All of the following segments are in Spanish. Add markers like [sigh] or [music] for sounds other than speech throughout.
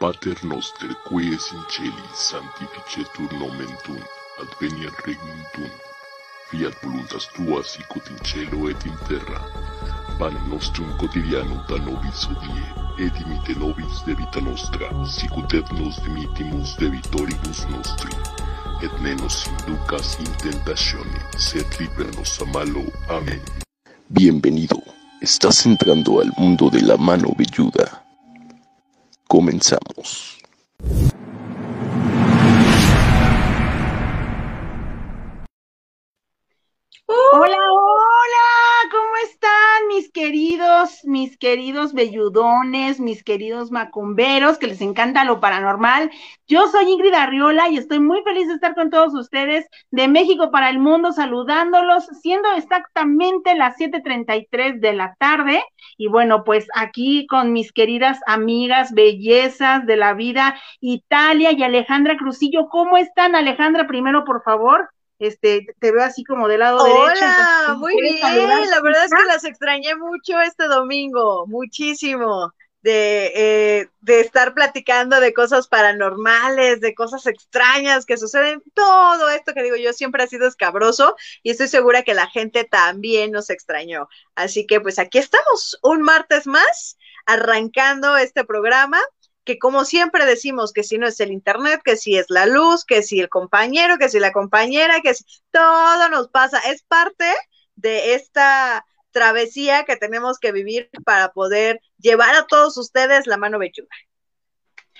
Pater noster qui es in celi sanctificetur nomen tuum, adveniat regnum tuum. Fiat voluntas tua sicut in cielo et in terra. Panem nostrum quotidianum da nobis hodie, et dimite nobis debita nostra, sicut et nos dimittimus debitoribus nostri. Et ne nos inducas in tentatione, sed líbranos a malo. Amén. Bienvenido. Estás entrando al mundo de la mano velluda. Comenzamos. Mis queridos velludones, mis queridos macumberos que les encanta lo paranormal? Yo soy Ingrid Arriola y estoy muy feliz de estar con todos ustedes de México para el mundo, saludándolos, siendo exactamente las 7:33 de la tarde. Y bueno, pues aquí con mis queridas amigas, bellezas de la vida, Italia y Alejandra Crucillo. ¿Cómo están, Alejandra? Primero, por favor este, te veo así como del lado derecho. Hola, muy bien, la verdad es que las extrañé mucho este domingo, muchísimo, de, eh, de estar platicando de cosas paranormales, de cosas extrañas que suceden, todo esto que digo yo siempre ha sido escabroso y estoy segura que la gente también nos extrañó. Así que pues aquí estamos, un martes más, arrancando este programa que como siempre decimos que si no es el internet, que si es la luz, que si el compañero, que si la compañera, que si todo nos pasa, es parte de esta travesía que tenemos que vivir para poder llevar a todos ustedes la mano bechuga.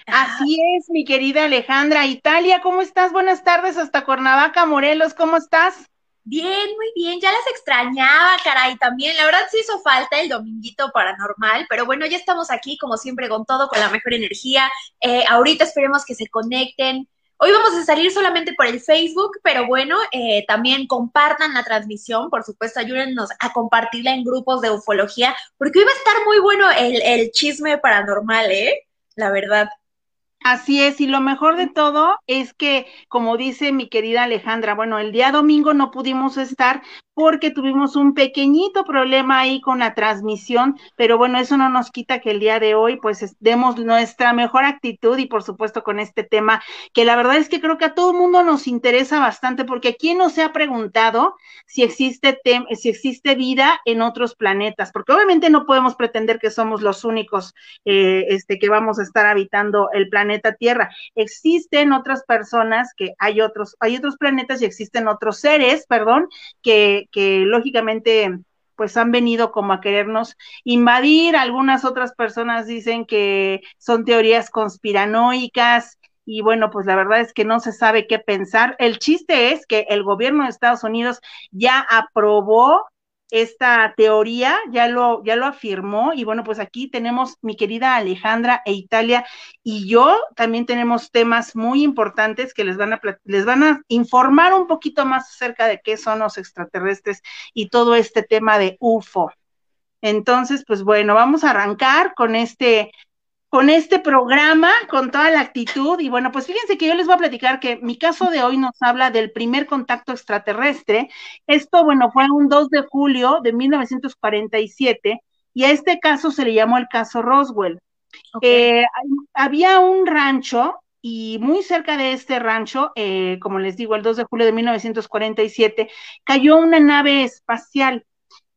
Así es, mi querida Alejandra. Italia, ¿cómo estás? Buenas tardes hasta Cuernavaca, Morelos, ¿cómo estás? Bien, muy bien, ya las extrañaba, caray, también. La verdad sí hizo falta el dominguito paranormal, pero bueno, ya estamos aquí como siempre con todo, con la mejor energía. Eh, ahorita esperemos que se conecten. Hoy vamos a salir solamente por el Facebook, pero bueno, eh, también compartan la transmisión, por supuesto, ayúdennos a compartirla en grupos de ufología, porque hoy va a estar muy bueno el, el chisme paranormal, ¿eh? La verdad. Así es, y lo mejor de todo es que, como dice mi querida Alejandra, bueno, el día domingo no pudimos estar porque tuvimos un pequeñito problema ahí con la transmisión, pero bueno, eso no nos quita que el día de hoy pues demos nuestra mejor actitud y por supuesto con este tema que la verdad es que creo que a todo el mundo nos interesa bastante porque quién no se ha preguntado si existe si existe vida en otros planetas, porque obviamente no podemos pretender que somos los únicos eh, este que vamos a estar habitando el planeta Tierra. Existen otras personas que hay otros hay otros planetas y existen otros seres, perdón, que que lógicamente pues han venido como a querernos invadir. Algunas otras personas dicen que son teorías conspiranoicas y bueno, pues la verdad es que no se sabe qué pensar. El chiste es que el gobierno de Estados Unidos ya aprobó esta teoría, ya lo, ya lo afirmó, y bueno, pues aquí tenemos mi querida Alejandra e Italia y yo también tenemos temas muy importantes que les van a, les van a informar un poquito más acerca de qué son los extraterrestres y todo este tema de UFO. Entonces, pues bueno, vamos a arrancar con este con este programa, con toda la actitud. Y bueno, pues fíjense que yo les voy a platicar que mi caso de hoy nos habla del primer contacto extraterrestre. Esto, bueno, fue un 2 de julio de 1947 y a este caso se le llamó el caso Roswell. Eh, había un rancho y muy cerca de este rancho, eh, como les digo, el 2 de julio de 1947, cayó una nave espacial.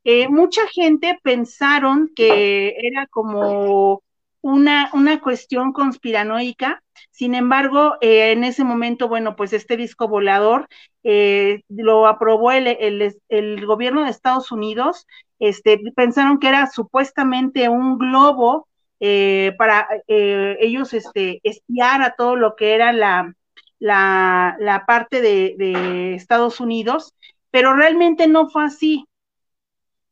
Eh, mucha gente pensaron que era como una, una cuestión conspiranoica. Sin embargo, eh, en ese momento, bueno, pues este disco volador eh, lo aprobó el, el, gobierno de Estados Unidos. Este, pensaron que era supuestamente un globo eh, para ellos este, espiar a todo lo que era la, la, la parte de Estados Unidos, pero realmente no fue así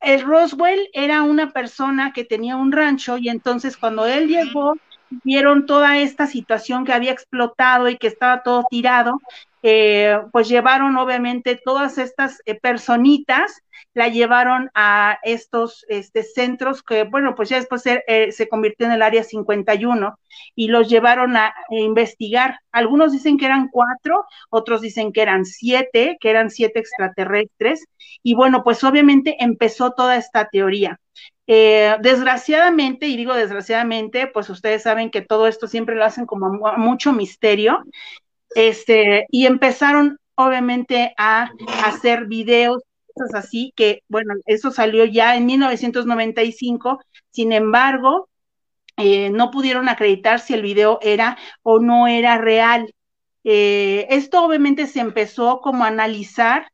el Roswell era una persona que tenía un rancho y entonces cuando él llegó, vieron toda esta situación que había explotado y que estaba todo tirado eh, pues llevaron obviamente todas estas eh, personitas, la llevaron a estos este, centros que, bueno, pues ya después se, eh, convirtió en el área 51 y los llevaron a, investigar. Algunos dicen que eran cuatro, otros dicen que eran siete, que eran siete extraterrestres. Y bueno, pues obviamente empezó toda esta teoría. Eh, desgraciadamente, y digo desgraciadamente, pues ustedes saben que todo esto siempre lo hacen como mucho misterio, este, y empezaron obviamente a hacer videos, cosas así, que bueno, eso salió ya en 1995, sin embargo, eh, no pudieron acreditar si el video era o no era real. Eh, esto obviamente se empezó como a analizar.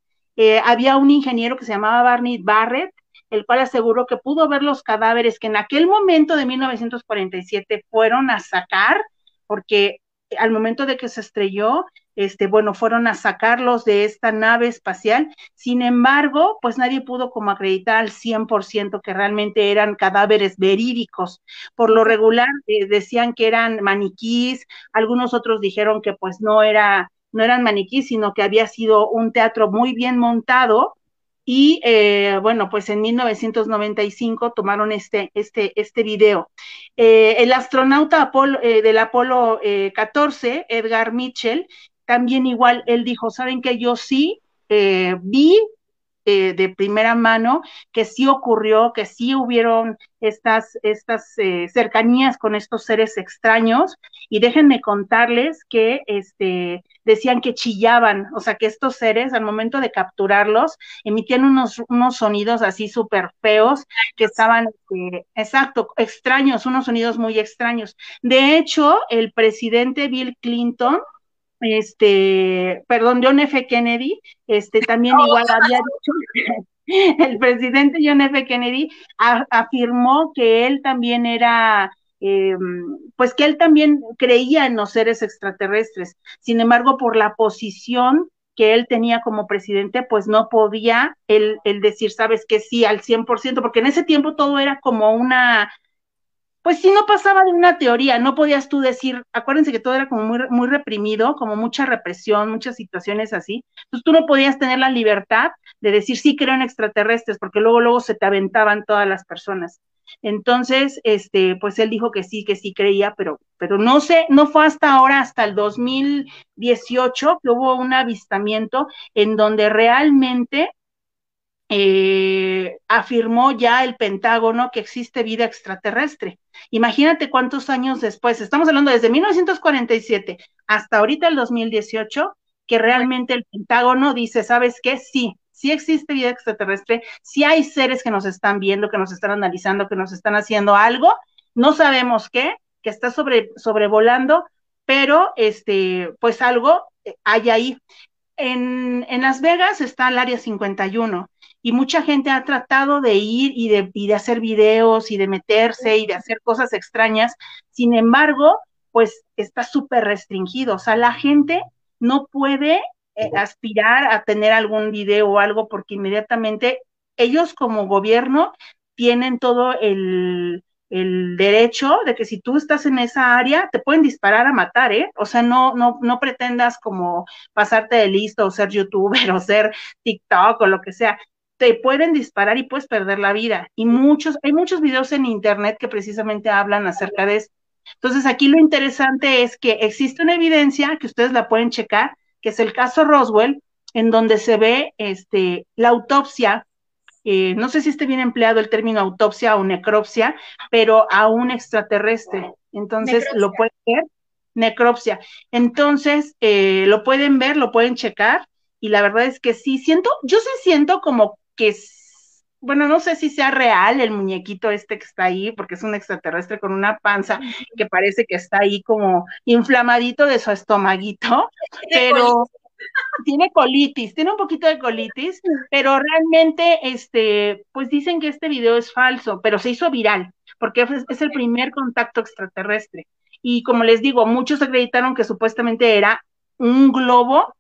Había un ingeniero que se llamaba Barney Barrett, el cual aseguró que pudo ver los cadáveres que en aquel momento de 1947 fueron a sacar, porque al momento de que se estrelló, este, bueno, fueron a sacarlos de esta nave espacial. Sin embargo, pues nadie pudo como acreditar al 100% que realmente eran cadáveres verídicos. Por lo regular eh, decían que eran maniquís, algunos otros dijeron que pues no era no eran maniquís, sino que había sido un teatro muy bien montado y eh, bueno, pues en 1995 tomaron este, este, este video. Eh, el astronauta Apolo, eh, del Apolo 14, Edgar Mitchell, también igual, él dijo, ¿saben que Yo sí vi eh, de primera mano que sí ocurrió, que sí hubieron estas, estas eh, cercanías con estos seres extraños. Y déjenme contarles que este, decían que chillaban, o sea, que estos seres al momento de capturarlos emitían unos, unos sonidos así súper feos, que estaban, eh, exacto, extraños, unos sonidos muy extraños. De hecho, el presidente Bill Clinton, este, perdón, John F. Kennedy, este, también oh. [laughs] igual había dicho, [laughs] el presidente John F. Kennedy afirmó que él también era, eh, pues que él también creía en los seres extraterrestres. Sin embargo, por la posición que él tenía como presidente, pues no podía él, él decir, sabes que sí, al 100%, porque en ese tiempo todo era como una pues sí no pasaba de una teoría, no podías tú decir, acuérdense que todo era como muy, reprimido, como mucha represión, muchas situaciones así, entonces tú no podías tener la libertad de decir sí creo en extraterrestres, porque luego, luego se te aventaban todas las personas. Entonces, este, pues él dijo que sí, que sí creía, pero, pero no sé, no fue hasta ahora, hasta el 2018, que hubo un avistamiento en donde realmente eh, afirmó ya el Pentágono que existe vida extraterrestre. Imagínate cuántos años después, estamos hablando desde 1947 hasta ahorita el 2018, que realmente el Pentágono dice, ¿sabes qué? Sí, sí existe vida extraterrestre, sí hay seres que nos están viendo, que nos están analizando, que nos están haciendo algo, no sabemos qué, que está sobre, sobrevolando, pero este, pues algo hay ahí. En, en Las Vegas está el área 51 y mucha gente ha tratado de ir y de, y de hacer videos y de meterse y de hacer cosas extrañas. Sin embargo, pues está súper restringido. O sea, la gente no puede eh, aspirar a tener algún video o algo porque inmediatamente ellos como gobierno tienen todo el, el derecho de que si tú estás en esa área, te pueden disparar a matar, ¿eh? O sea, no, no, no pretendas como pasarte de listo o ser youtuber [laughs] o ser TikTok o lo que sea te pueden disparar y puedes perder la vida. Y muchos, hay muchos videos en internet que precisamente hablan acerca de eso. Entonces, aquí lo interesante es que existe una evidencia que ustedes la pueden checar, que es el caso Roswell, en donde se ve este, la autopsia, eh, no sé si esté bien empleado el término autopsia o necropsia, pero a un extraterrestre. Entonces, lo pueden ver, necropsia. Entonces, eh, lo pueden ver, lo pueden checar, y la verdad es que sí, siento, yo sí siento como que bueno, no sé si sea real el muñequito este que está ahí, porque es un extraterrestre con una panza que parece que está ahí como inflamadito de su estomaguito, [laughs] pero tiene colitis, tiene un poquito de colitis, pero realmente, este, pues dicen que este video es falso, pero se hizo viral, porque es, es el primer contacto extraterrestre. Y como les digo, muchos acreditaron que supuestamente era un globo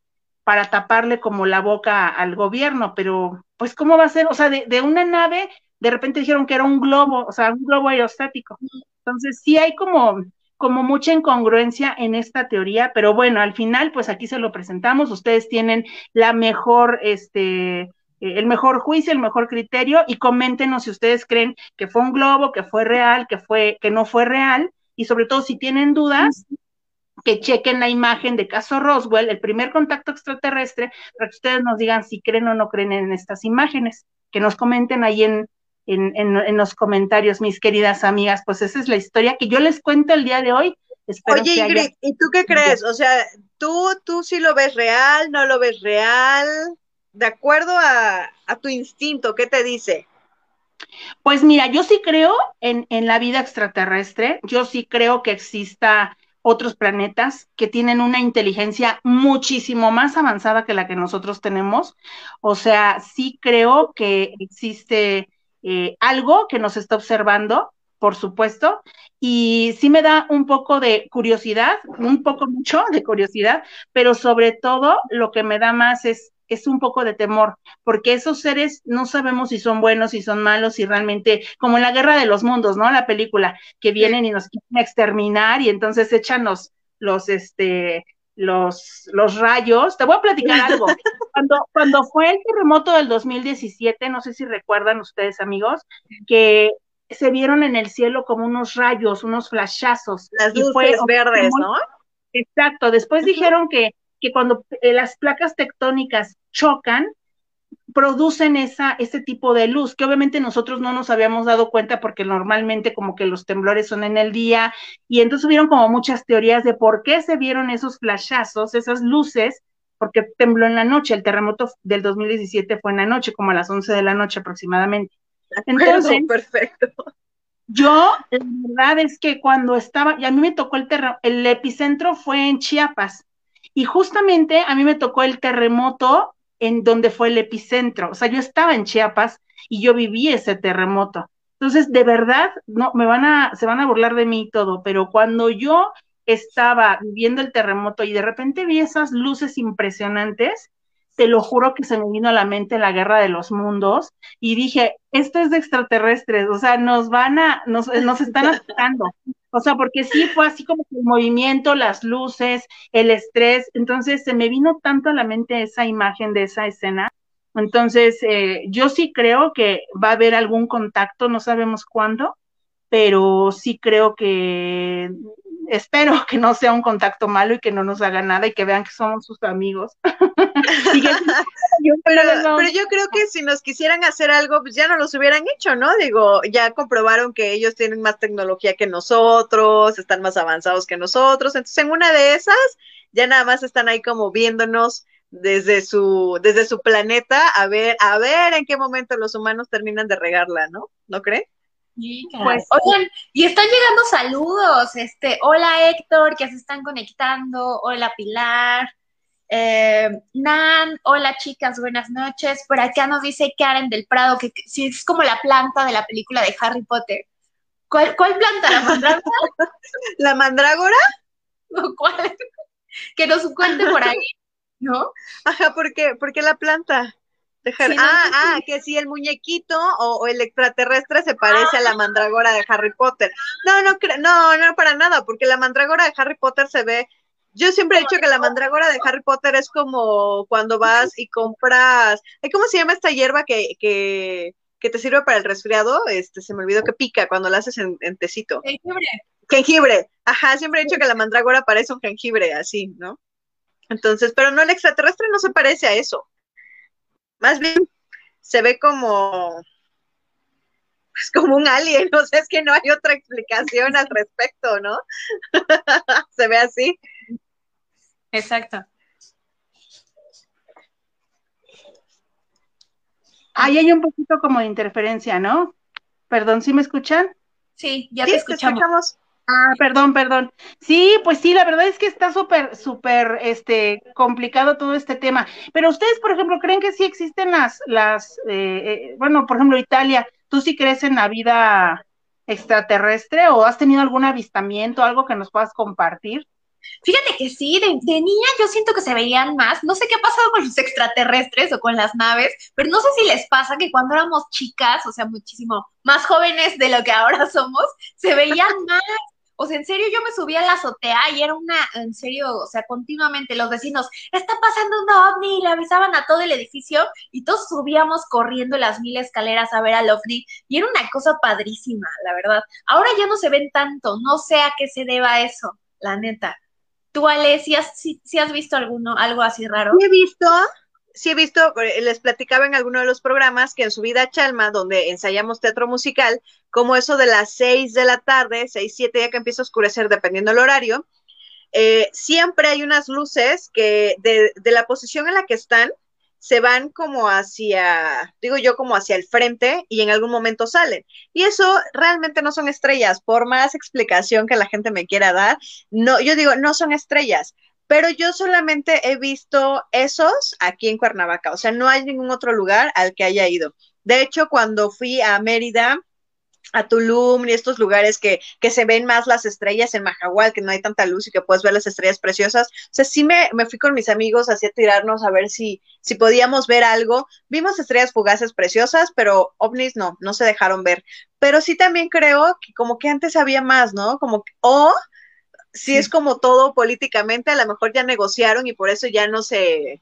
para taparle como la boca al gobierno, pero pues ¿cómo va a ser? O sea, de, una nave, de repente dijeron que era un globo, o sea, un globo aerostático. Entonces sí hay como, como mucha incongruencia en esta teoría, pero bueno, al final, pues aquí se lo presentamos, ustedes tienen la mejor, este, el mejor juicio, el mejor criterio, y coméntenos si ustedes creen que fue un globo, que fue real, que fue, que no fue real, y sobre todo si tienen dudas, que chequen la imagen de caso Roswell, el primer contacto extraterrestre, para que ustedes nos digan si creen o no creen en estas imágenes, que nos comenten ahí en, en, en, los comentarios, mis queridas amigas. Pues esa es la historia que yo les cuento el día de hoy. Oye, Ingrid, ¿y tú qué crees? O sea, ¿tú, tú sí lo ves real, no lo ves real? De acuerdo a, a tu instinto, ¿qué te dice? Pues mira, yo sí creo en, en la vida extraterrestre, yo sí creo que exista otros planetas que tienen una inteligencia muchísimo más avanzada que la que nosotros tenemos. O sea, sí creo que existe eh, algo que nos está observando, por supuesto, y sí me da un poco de curiosidad, un poco mucho de curiosidad, pero sobre todo lo que me da más es es un poco de temor, porque esos seres no sabemos si son buenos, si son malos, si realmente, como en la guerra de los mundos, ¿no? La película, que vienen y nos quieren exterminar y entonces echan los, los, este, los, los rayos. Te voy a platicar algo. [laughs] Cuando, cuando fue el terremoto del 2017, no sé si recuerdan ustedes, amigos, que se vieron en el cielo como unos rayos, unos flashazos. Las luces verdes, ¿no? Exacto. Después dijeron que, que cuando eh, las placas tectónicas chocan, producen esa, ese tipo de luz, que obviamente nosotros no nos habíamos dado cuenta porque normalmente como que los temblores son en el día, y entonces hubieron como muchas teorías de por qué se vieron esos flashazos, esas luces, porque tembló en la noche, el terremoto del 2017 fue en la noche, como a las 11 de la noche aproximadamente. Entonces, perfecto. Yo, la verdad es que cuando estaba, y a mí me tocó el terremoto, el epicentro fue en Chiapas, y justamente a mí me tocó el terremoto en donde fue el epicentro. O sea, yo estaba en Chiapas y yo viví ese terremoto. Entonces, de verdad, no, me van a, se van a burlar de mí y todo, pero cuando yo estaba viviendo el terremoto y de repente vi esas luces impresionantes, te lo juro que se me vino a la mente la guerra de los mundos y dije, esto es de extraterrestres, o sea, nos van a, nos, nos están [laughs] atacando. O sea, porque sí fue así como el movimiento, las luces, el estrés. Entonces se me vino tanto a la mente esa imagen de esa escena. Entonces, eh, yo sí creo que va a haber algún contacto, no sabemos cuándo, pero sí creo que espero [laughs] que no sea un contacto malo y que no nos haga nada y que vean que somos sus amigos. [laughs] [laughs] pero, yo creo que si nos quisieran hacer algo, pues ya no los hubieran hecho, ¿no? Digo, ya comprobaron que ellos tienen más tecnología que nosotros, están más avanzados que nosotros, entonces en una de esas ya nada más están ahí como viéndonos desde su desde su planeta a ver a ver en qué momento los humanos terminan de regarla, ¿no? ¿No pues, oigan, y están llegando saludos, este, hola Héctor, que se están conectando, hola Pilar, eh, Nan, hola chicas, buenas noches, por acá nos dice Karen del Prado, que si es como la planta de la película de Harry Potter. ¿Cuál, cuál planta? ¿La mandrágora? [laughs] ¿La mandrágora? ¿Cuál? Que nos cuente por ahí, ¿no? Ajá, ¿por qué? ¿Por qué la planta? Ah, ah, que si el muñequito o, el extraterrestre se parece a la mandrágora de Harry Potter. No, no, no, no para nada, porque la mandrágora de Harry Potter se ve. Yo siempre he dicho que la mandrágora de Harry Potter es como cuando vas y compras. ¿Cómo se llama esta hierba que, que, que te sirve para el resfriado? Este, se me olvidó que pica cuando la haces en, en tecito. Jengibre. Jengibre. Ajá, siempre he dicho que la mandrágora parece un jengibre, así, ¿no? Entonces, pero no, el extraterrestre no se parece a eso. Más bien se ve como, pues como un alien, [laughs] o sea, es que no hay otra explicación al respecto, ¿no? [laughs] se ve así. Exacto. Ahí hay un poquito como de interferencia, ¿no? Perdón, ¿sí me escuchan? Sí, ya te escuchamos. Ah, perdón, perdón. Sí, pues sí, la verdad es que está súper, súper, este, complicado todo este tema. Pero ustedes, por ejemplo, creen que sí existen las, las, eh, eh, bueno, por ejemplo, Italia, ¿tú sí crees en la vida extraterrestre o has tenido algún avistamiento, algo que nos puedas compartir? Fíjate que sí, de, de, niña yo siento que se veían más. No sé qué ha pasado con los extraterrestres o con las naves, pero no sé si les pasa que cuando éramos chicas, o sea, muchísimo más jóvenes de lo que ahora somos, se veían más O sea, en serio, yo me subí a la azotea y era una, en serio, o sea, continuamente los vecinos, está pasando un ovni, y le avisaban a todo el edificio y todos subíamos corriendo las mil escaleras a ver al ovni y era una cosa padrísima, la verdad. Ahora ya no se ven tanto, no sé a qué se deba eso, la neta. Tú, Ale, si has, has visto alguno, algo así raro? he visto, sí he visto, eh, les platicaba en alguno de los programas que en su vida Chalma, donde ensayamos teatro musical, como eso de las seis de la tarde, seis, siete, ya que empieza a oscurecer dependiendo del horario, eh, siempre hay unas luces que de, de, la posición en la que están se van como hacia, digo yo, como hacia el frente y en algún momento salen. Y eso realmente no son estrellas, por más explicación que la gente me quiera dar, no, yo digo, no son estrellas, pero yo solamente he visto esos aquí en Cuernavaca, o sea, no hay ningún otro lugar al que haya ido. De hecho, cuando fui a Mérida, a Tulum y estos lugares que, que, se ven más las estrellas en Mahahual, que no hay tanta luz y que puedes ver las estrellas preciosas. O sea, sí me, me fui con mis amigos así a tirarnos a ver si, si podíamos ver algo. Vimos estrellas fugaces preciosas, pero ovnis no, no se dejaron ver. Pero sí también creo que como que antes había más, ¿no? Como que, o si es como todo políticamente, a lo mejor ya negociaron y por eso ya no se,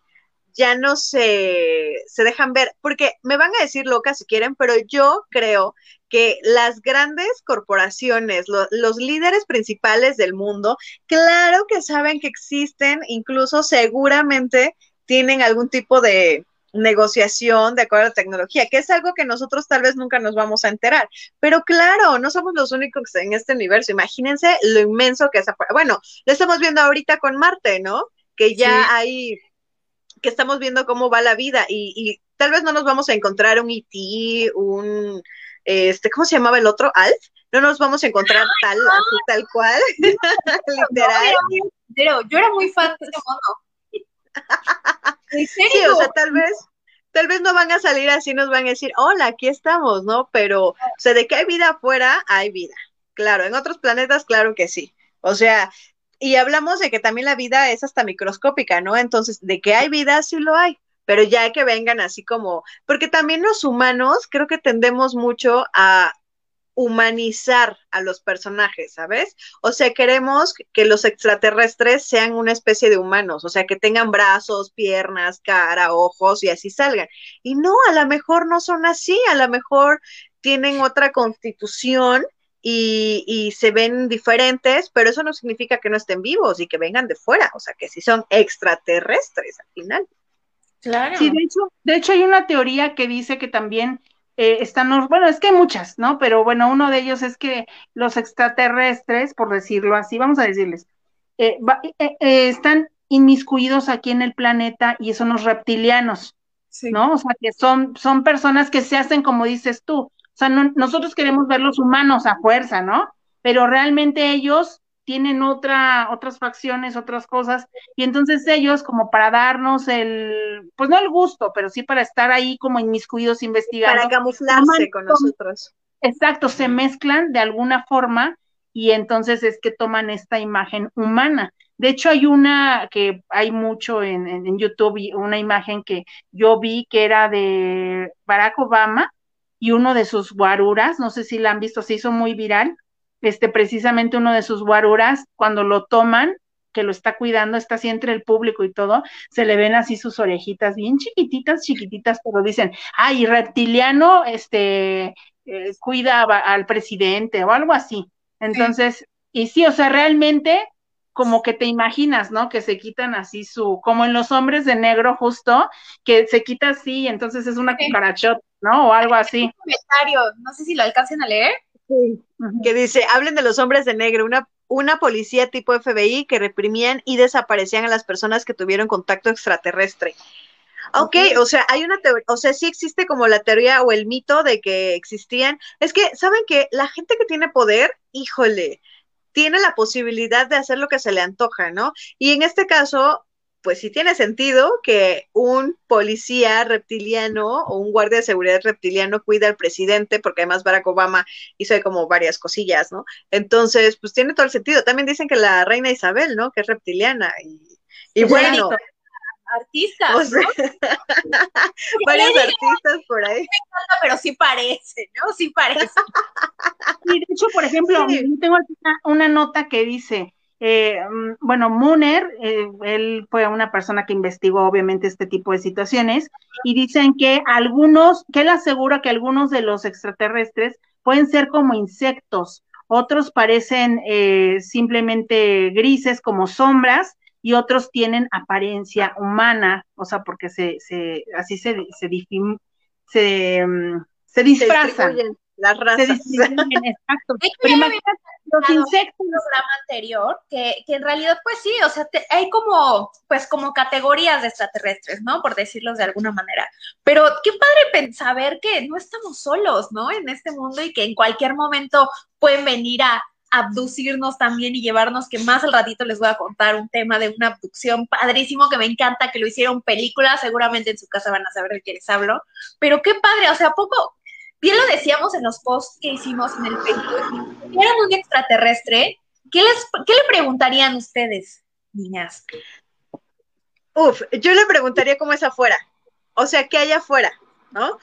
ya no se, se dejan ver, porque me van a decir loca si quieren, pero yo creo que las grandes corporaciones, lo, los líderes principales del mundo, claro que saben que existen, incluso seguramente tienen algún tipo de, negociación de acuerdo a la tecnología, que es algo que nosotros tal vez nunca nos vamos a enterar. Pero claro, no somos los únicos en este universo. Imagínense lo inmenso que es. Bueno, lo estamos viendo ahorita con Marte, ¿no? Que ya hay, que estamos viendo cómo va la vida y, y tal vez no nos vamos a encontrar un IT, un, este, ¿cómo se llamaba el otro? Alf. No nos vamos a encontrar tal, así, tal cual. Literal. [laughs] Pero yo era muy [laughs] fan de ese mono. [laughs] Sí, o sea, tal vez, tal vez no van a salir así, nos van a decir, hola, aquí estamos, ¿no? Pero, o sea, de que hay vida afuera, hay vida. Claro, en otros planetas, claro que sí. O sea, y hablamos de que también la vida es hasta microscópica, ¿no? Entonces, de que hay vida, sí lo hay, pero ya que vengan así como, porque también los humanos creo que tendemos mucho a humanizar a los personajes, ¿sabes? O sea, queremos que los extraterrestres sean una especie de humanos, o sea, que tengan brazos, piernas, cara, ojos y así salgan. Y no, a lo mejor no son así, a lo mejor tienen otra constitución y, y, se ven diferentes, pero eso no significa que no estén vivos y que vengan de fuera, o sea, que sí son extraterrestres al final. Claro. Sí, de hecho, de hecho hay una teoría que dice que también eh, están, bueno, es que hay muchas, ¿no? Pero bueno, uno de ellos es que los extraterrestres, por decirlo así, vamos a decirles, eh, eh, están inmiscuidos aquí en el planeta y son los reptilianos, ¿no? O sea, que son, son personas que se hacen como dices tú. O sea, nosotros queremos ver los humanos a fuerza, ¿no? Pero realmente ellos tienen otra, otras facciones, otras cosas, y entonces ellos, como para darnos el, pues no el gusto, pero sí para estar ahí como inmiscuidos investigando. Para camuflarse con nosotros. Exacto, se mezclan de alguna forma y entonces es que toman esta imagen humana. De hecho, hay una que hay mucho en, en, en YouTube, una imagen que yo vi que era de Barack Obama y uno de sus guaruras, no sé si la han visto, se hizo muy viral, este, precisamente uno de sus guaruras, cuando lo toman, que lo está cuidando, está así entre el público y todo, se le ven así sus orejitas bien chiquititas, chiquititas, pero dicen, ay, reptiliano, este, eh, cuida al presidente o algo así. Entonces, y sí, o sea, realmente como que te imaginas, ¿no? Que se quitan así su, como en los hombres de negro justo, que se quita así y entonces es una cucarachota, ¿no? O algo así. Comentario, no sé si lo alcancen a leer que dice, hablen de los hombres de negro, una, una policía tipo FBI que reprimían y desaparecían a las personas que tuvieron contacto extraterrestre. Ok, o sea, hay una teoría, o sea, sí existe como la teoría o el mito de que existían. Es que, ¿saben que La gente que tiene poder, híjole, tiene la posibilidad de hacer lo que se le antoja, ¿no? Y en este caso, pues sí tiene sentido que un policía reptiliano o un guardia de seguridad reptiliano cuida al presidente, porque además Barack Obama hizo como varias cosillas, ¿no? Entonces, pues tiene todo el sentido. También dicen que la reina Isabel, ¿no? Que es reptiliana. Y, y bueno, artistas. [laughs] varios artistas por ahí. pero sí parece, ¿no? Sí parece. [laughs] Sí, de hecho, por ejemplo, tengo una, una nota que dice, eh, bueno, Muner, eh, él fue una persona que investigó obviamente este tipo de situaciones y dicen que algunos, que él asegura que algunos de los extraterrestres pueden ser como insectos, otros parecen eh, simplemente grises como sombras y otros tienen apariencia humana, o sea, porque se, se así se, se, se, mm, se disfrazan. Las razas. [laughs] exacto. Los insectos. programa anterior, que, que, en realidad, pues sí, o sea, hay como, pues como categorías de extraterrestres, ¿no? Por decirlos de alguna manera. Pero qué padre saber que no estamos solos, ¿no? En este mundo y que en cualquier momento pueden venir a abducirnos también y llevarnos, que más al ratito les voy a contar un tema de una abducción padrísimo que me encanta, que lo hicieron película, seguramente en su casa van a saber de qué les hablo, pero qué padre, o sea, poco, bien lo decíamos en los posts que hicimos en el Facebook, si un extraterrestre, ¿qué, les, ¿qué le preguntarían ustedes, niñas? Uf, yo le preguntaría cómo es afuera, o sea, qué hay afuera, ¿no?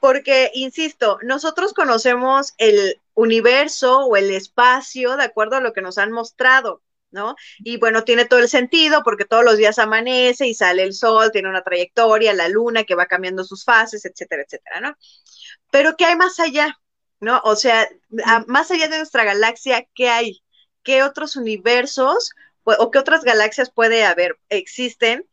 Porque, insisto, nosotros conocemos el universo o el espacio de acuerdo a lo que nos han mostrado, ¿no? Y bueno, tiene todo el sentido porque todos los días amanece y sale el sol, tiene una trayectoria, la luna que va cambiando sus fases, etcétera, etcétera, ¿no? Pero ¿qué hay más allá? ¿No? O sea, más allá de nuestra galaxia, ¿qué hay? ¿Qué otros universos o qué otras galaxias puede haber? ¿Existen?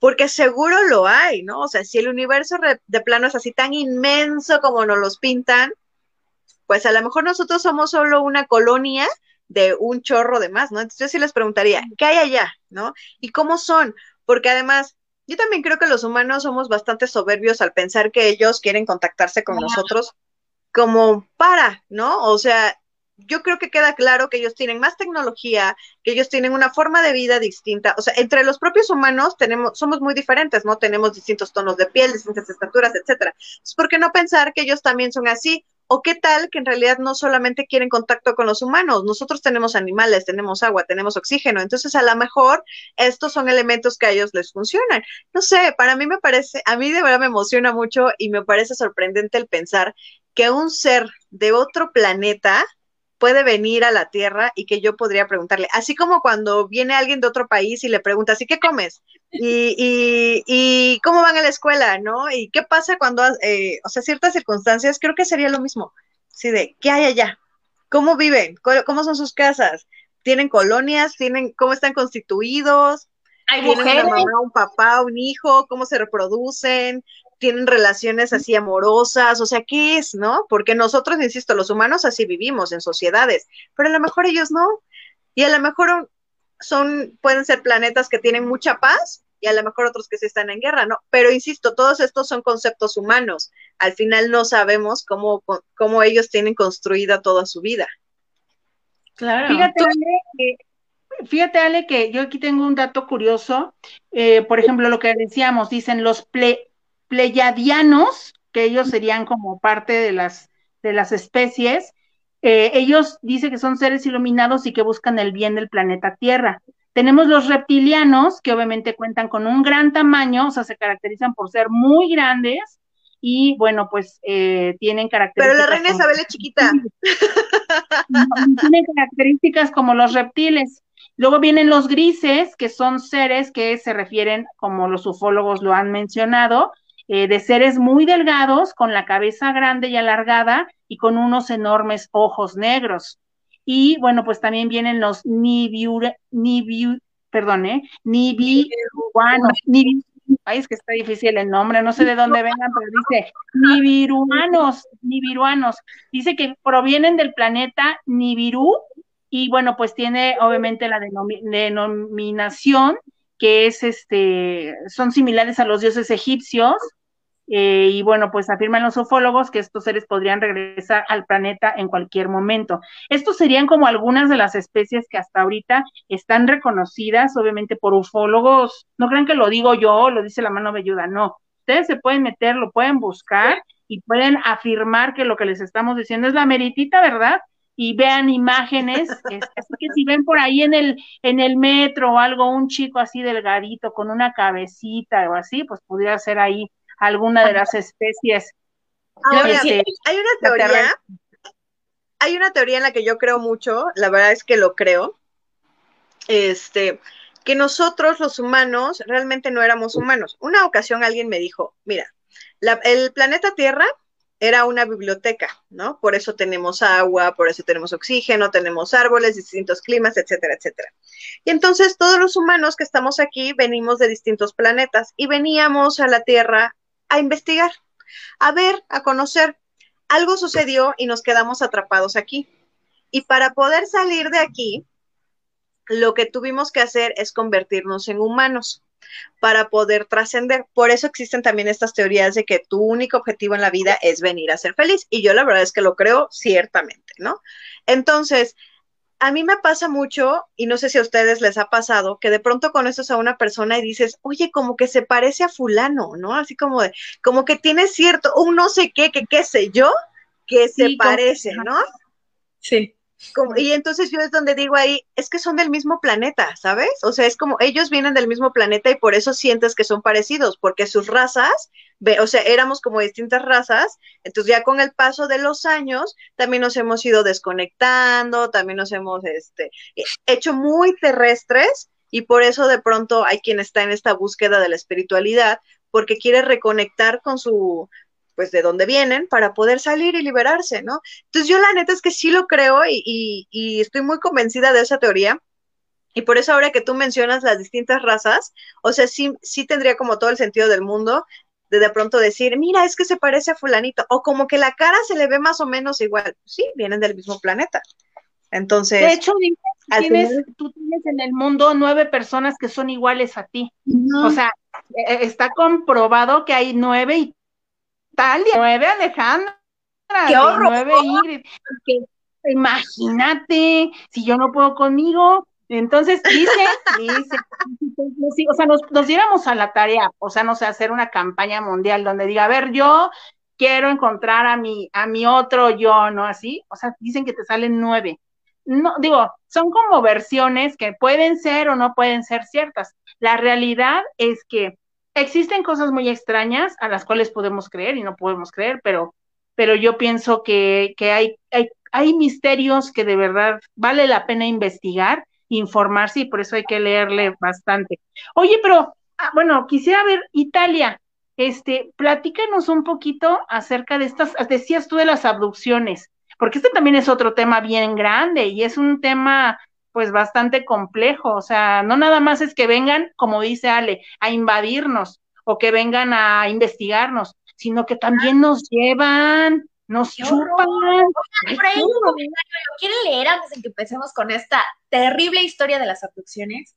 Porque seguro lo hay, ¿no? O sea, si el universo de plano es así tan inmenso como nos los pintan, pues a lo mejor nosotros somos solo una colonia de un chorro de más, ¿no? Entonces yo sí les preguntaría, ¿qué hay allá, ¿no? ¿Y cómo son? Porque además, yo también creo que los humanos somos bastante soberbios al pensar que ellos quieren contactarse con nosotros como para, ¿no? O sea, yo creo que queda claro que ellos tienen más tecnología, que ellos tienen una forma de vida distinta. O sea, entre los propios humanos tenemos, somos muy diferentes, ¿no? Tenemos distintos tonos de piel, distintas estaturas, etcétera. ¿por qué no pensar que ellos también son así? ¿O qué tal que en realidad no solamente quieren contacto con los humanos? Nosotros tenemos animales, tenemos agua, tenemos oxígeno. Entonces, a lo mejor estos son elementos que a ellos les funcionan. No sé, para mí me parece, a mí de verdad me emociona mucho y me parece sorprendente el pensar que un ser de otro planeta puede venir a la Tierra y que yo podría preguntarle, así como cuando viene alguien de otro país y le pregunta, ¿y qué comes? Y, y, y cómo van a la escuela, ¿no? Y qué pasa cuando, eh, o sea, ciertas circunstancias, creo que sería lo mismo, sí, de, ¿qué hay allá? ¿Cómo viven? ¿Cómo son sus casas? ¿Tienen colonias? ¿Tienen, cómo están constituidos? ¿Hay ¿Tienen una mamá, un papá, un hijo? ¿Cómo se reproducen? Tienen relaciones así amorosas, o sea, ¿qué es, no? Porque nosotros, insisto, los humanos así vivimos en sociedades, pero a lo mejor ellos no. Y a lo mejor son, pueden ser planetas que tienen mucha paz y a lo mejor otros que sí están en guerra, ¿no? Pero insisto, todos estos son conceptos humanos. Al final no sabemos cómo, cómo ellos tienen construida toda su vida. Claro. Fíjate, Ale, que, fíjate, Ale, que yo aquí tengo un dato curioso. Eh, por ejemplo, lo que decíamos, dicen los ple pleyadianos, que ellos serían como parte de las, de las especies, eh, ellos dicen que son seres iluminados y que buscan el bien del planeta Tierra. Tenemos los reptilianos, que obviamente cuentan con un gran tamaño, o sea, se caracterizan por ser muy grandes y, bueno, pues eh, tienen características. Pero la reina Isabel es chiquita. Tienen características como los reptiles. Luego vienen los grises, que son seres que se refieren, como los ufólogos lo han mencionado, eh, de seres muy delgados, con la cabeza grande y alargada y con unos enormes ojos negros. Y bueno, pues también vienen los nibiu, nibiu perdón, ¿eh? Nibiruanos, ay, es que está difícil el nombre, no sé de dónde vengan, pero dice nibiruanos, nibiruanos. Dice que provienen del planeta Nibiru y bueno, pues tiene obviamente la denominación que es este, son similares a los dioses egipcios, eh, y bueno, pues afirman los ufólogos que estos seres podrían regresar al planeta en cualquier momento. Estos serían como algunas de las especies que hasta ahorita están reconocidas, obviamente, por ufólogos. No crean que lo digo yo, lo dice la mano velluda, no. Ustedes se pueden meter, lo pueden buscar y pueden afirmar que lo que les estamos diciendo es la meritita, ¿verdad? y vean imágenes, [laughs] así que si ven por ahí en el, en el metro o algo, un chico así delgadito con una cabecita o así, pues pudiera ser ahí alguna de las especies. Este, hay una teoría, hay una teoría en la que yo creo mucho, la verdad es que lo creo, este, que nosotros los humanos realmente no éramos humanos. Una ocasión alguien me dijo, mira, el planeta Tierra era una biblioteca, ¿no? Por eso tenemos agua, por eso tenemos oxígeno, tenemos árboles, distintos climas, etcétera, etcétera. Y entonces todos los humanos que estamos aquí venimos de distintos planetas y veníamos a la Tierra a investigar, a ver, a conocer. Algo sucedió y nos quedamos atrapados aquí. Y para poder salir de aquí, lo que tuvimos que hacer es convertirnos en humanos para poder trascender. Por eso existen también estas teorías de que tu único objetivo en la vida es venir a ser feliz. Y yo la verdad es que lo creo ciertamente, ¿no? Entonces, a mí me pasa mucho, y no sé si a ustedes les ha pasado, que de pronto conoces a una persona y dices, oye, como que se parece a fulano, ¿no? Así como de, como que tiene cierto, un no sé qué, que qué sé yo, que se parece, ¿no? Sí y entonces yo es donde digo ahí, es que son del mismo planeta, ¿sabes? O sea, es como ellos vienen del mismo planeta y por eso sientes que son parecidos, porque sus razas, o sea, éramos como distintas razas, entonces ya con el paso de los años también nos hemos ido desconectando, también nos hemos este, hecho muy terrestres y por eso de pronto hay quien está en esta búsqueda de la espiritualidad, porque quiere reconectar con su, pues de dónde vienen para poder salir y liberarse, ¿no? Entonces yo la neta es que sí lo creo y, estoy muy convencida de esa teoría. Y por eso ahora que tú mencionas las distintas razas, o sea, sí, sí tendría como todo el sentido del mundo de de pronto decir, mira, es que se parece a fulanito, o como que la cara se le ve más o menos igual. Sí, vienen del mismo planeta. Entonces. De hecho, tienes, tú tienes en el mundo nueve personas que son iguales a ti. O sea, e, e, está comprobado que hay nueve y Italia, nueve Alejandra, ¡Qué horror! imagínate, si yo no puedo conmigo, entonces dice, dice, o sea, nos, nos diéramos a la tarea, o sea, no sé, hacer una campaña mundial donde diga, a ver, yo quiero encontrar a mi, a mi otro yo, ¿no? Así, o sea, dicen que te salen nueve. No, digo, son como versiones que pueden ser o no pueden ser ciertas. La realidad es que existen cosas muy extrañas a las cuales podemos creer y no podemos creer, pero, pero yo pienso que, hay, hay, hay misterios que de verdad vale la pena investigar, informarse y por eso hay que leerle bastante. Oye, pero, ah, bueno, quisiera ver Italia. Este, platícanos un poquito acerca de estas, decías tú de las abducciones, porque este también es otro tema bien grande y es un tema pues bastante complejo, o sea, no nada más es que vengan, como dice Ale, a invadirnos o que vengan a investigarnos, sino que también nos llevan, nos chupan. ¿Lo quieren leer antes de que empecemos con esta terrible historia de las abducciones?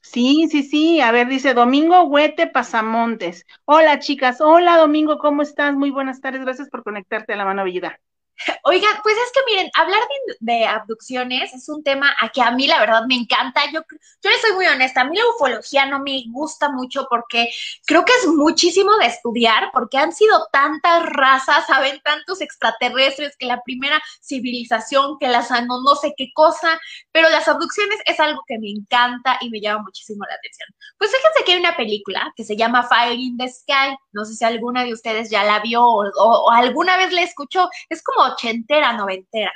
Sí, sí, sí. A ver, dice Domingo Huete Pasamontes. Hola, chicas. Hola, Domingo, ¿cómo estás? Muy buenas tardes. Gracias por conectarte a la mano vida. [laughs] Oiga, pues es que miren, hablar de, abducciones es un tema a que a mí la verdad me encanta. Yo, yo le soy muy honesta, a mí la ufología no me gusta mucho porque creo que es muchísimo de estudiar, porque han sido tantas razas, saben, tantos extraterrestres, que la primera civilización, que las no, no sé qué cosa, pero las abducciones es algo que me encanta y me llama muchísimo la atención. Pues fíjense que hay una película que se llama Fire in the Sky, no sé si alguna de ustedes ya la vio o, o alguna vez la escuchó, es como ochentera, noventera.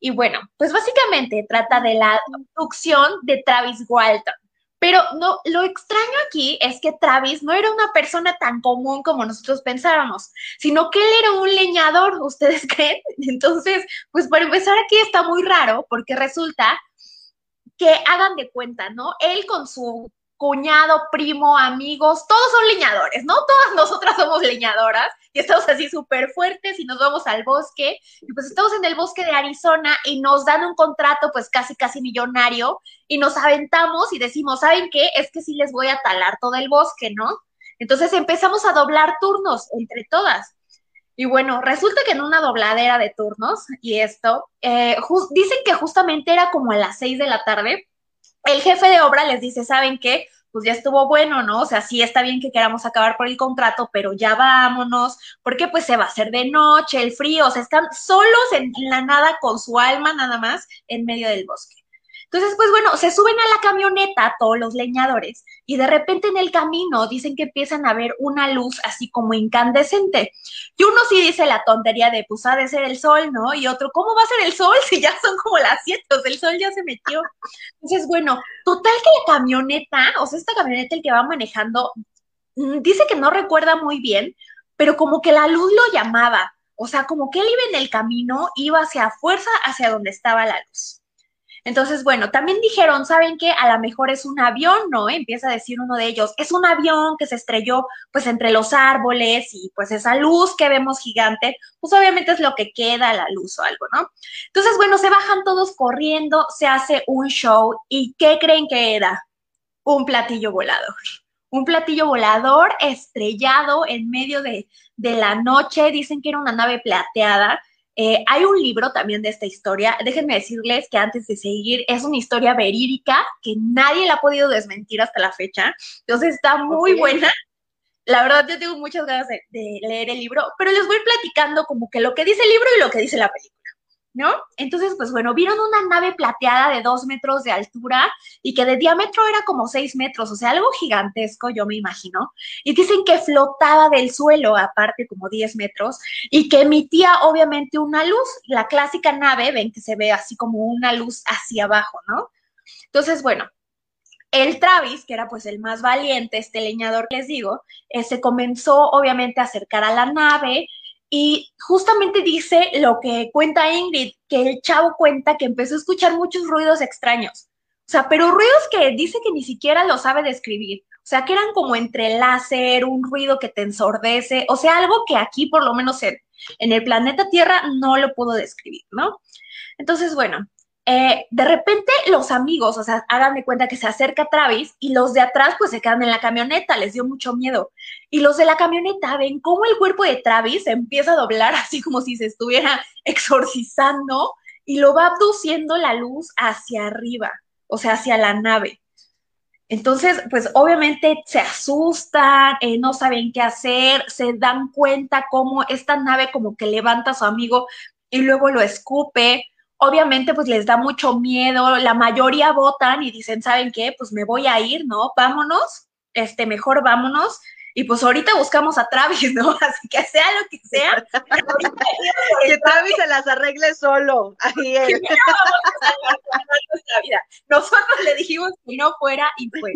Y bueno, pues básicamente trata de la abducción de Travis Walton. Pero no, lo extraño aquí es que Travis no era una persona tan común como nosotros pensábamos, sino que él era un leñador, [laughs] ¿ustedes creen? Entonces, pues para empezar aquí está muy raro porque resulta que hagan de cuenta, ¿no? Él con su cuñado, primo, amigos, todos son leñadores, ¿no? Todas nosotras somos leñadoras y estamos así súper fuertes y nos vamos al bosque y pues estamos en el bosque de Arizona y nos dan un contrato pues casi, casi millonario y nos aventamos y decimos, ¿saben qué? Es que sí les voy a talar todo el bosque, ¿no? Entonces empezamos a doblar turnos entre todas. Y bueno, resulta que en una dobladera de turnos, y esto, eh, dicen que justamente era como a las seis de la tarde, el jefe de obra les dice, ¿saben qué? pues ya estuvo bueno, ¿no? O sea, sí está bien que queramos acabar por el contrato, pero ya vámonos, porque pues se va a hacer de noche, el frío, o sea, están solos en la nada con su alma nada más en medio del bosque. Entonces, pues bueno, se suben a la camioneta todos los leñadores y de repente en el camino dicen que empiezan a ver una luz así como incandescente. Y uno sí dice la tontería de, pues ha de ser el sol, ¿no? Y otro, ¿cómo va a ser el sol [laughs] si ya son como las siete? O sea, el sol ya se metió. Entonces, bueno, total que la camioneta, o sea, esta camioneta el que va manejando, mm, dice que no recuerda muy bien, pero como que la luz lo llamaba. O sea, como que él iba en el camino, iba hacia fuerza hacia donde estaba la luz. Entonces, bueno, también dijeron, ¿saben qué? A lo mejor es un avión, ¿no? Empieza a decir uno de ellos, es un avión que se estrelló pues entre los árboles y pues esa luz que vemos gigante, pues obviamente es lo que queda la luz o algo, ¿no? Entonces, bueno, se bajan todos corriendo, se hace un show y ¿qué creen que era? Un platillo volador. Un platillo volador estrellado en medio de, de la noche, dicen que era una nave plateada eh, hay un libro también de esta historia. Déjenme decirles que antes de seguir, es una historia verídica que nadie la ha podido desmentir hasta la fecha. Entonces está muy buena. La verdad, yo tengo muchas ganas de, de, leer el libro, pero les voy platicando como que lo que dice el libro y lo que dice la película. ¿No? Entonces, pues bueno, vieron una nave plateada de dos metros de altura y que de diámetro era como seis metros, o sea, algo gigantesco, yo me imagino. Y dicen que flotaba del suelo, aparte como diez metros, y que emitía obviamente una luz, la clásica nave, ven que se ve así como una luz hacia abajo, ¿no? Entonces, bueno, el Travis, que era pues el más valiente, este leñador, les digo, eh, se comenzó obviamente a acercar a la nave, y justamente dice lo que cuenta Ingrid, que el chavo cuenta que empezó a escuchar muchos ruidos extraños. O sea, pero ruidos que dice que ni siquiera lo sabe describir. O sea, que eran como entre láser, un ruido que te ensordece, o sea, algo que aquí por lo menos en, en el planeta Tierra no lo puedo describir, ¿no? Entonces, bueno, eh, de repente los amigos, o sea, hagan de cuenta que se acerca Travis y los de atrás pues se quedan en la camioneta, les dio mucho miedo. Y los de la camioneta ven cómo el cuerpo de Travis empieza a doblar [laughs] así como si se estuviera exorcizando y lo va abduciendo la luz hacia arriba, o sea, hacia la nave. Entonces, pues obviamente se asustan, eh, no saben qué hacer, se dan cuenta cómo esta nave como que levanta a su amigo y luego lo escupe obviamente pues les da mucho miedo, la mayoría votan y dicen, ¿saben qué? Pues me voy a ir, ¿no? Vámonos, este, mejor vámonos. Y pues ahorita buscamos a Travis, ¿no? [laughs] Así que sea lo que sea. [laughs] que Travis se las arregle solo. Ahí [laughs] él. Nosotros le dijimos que no fuera y fue.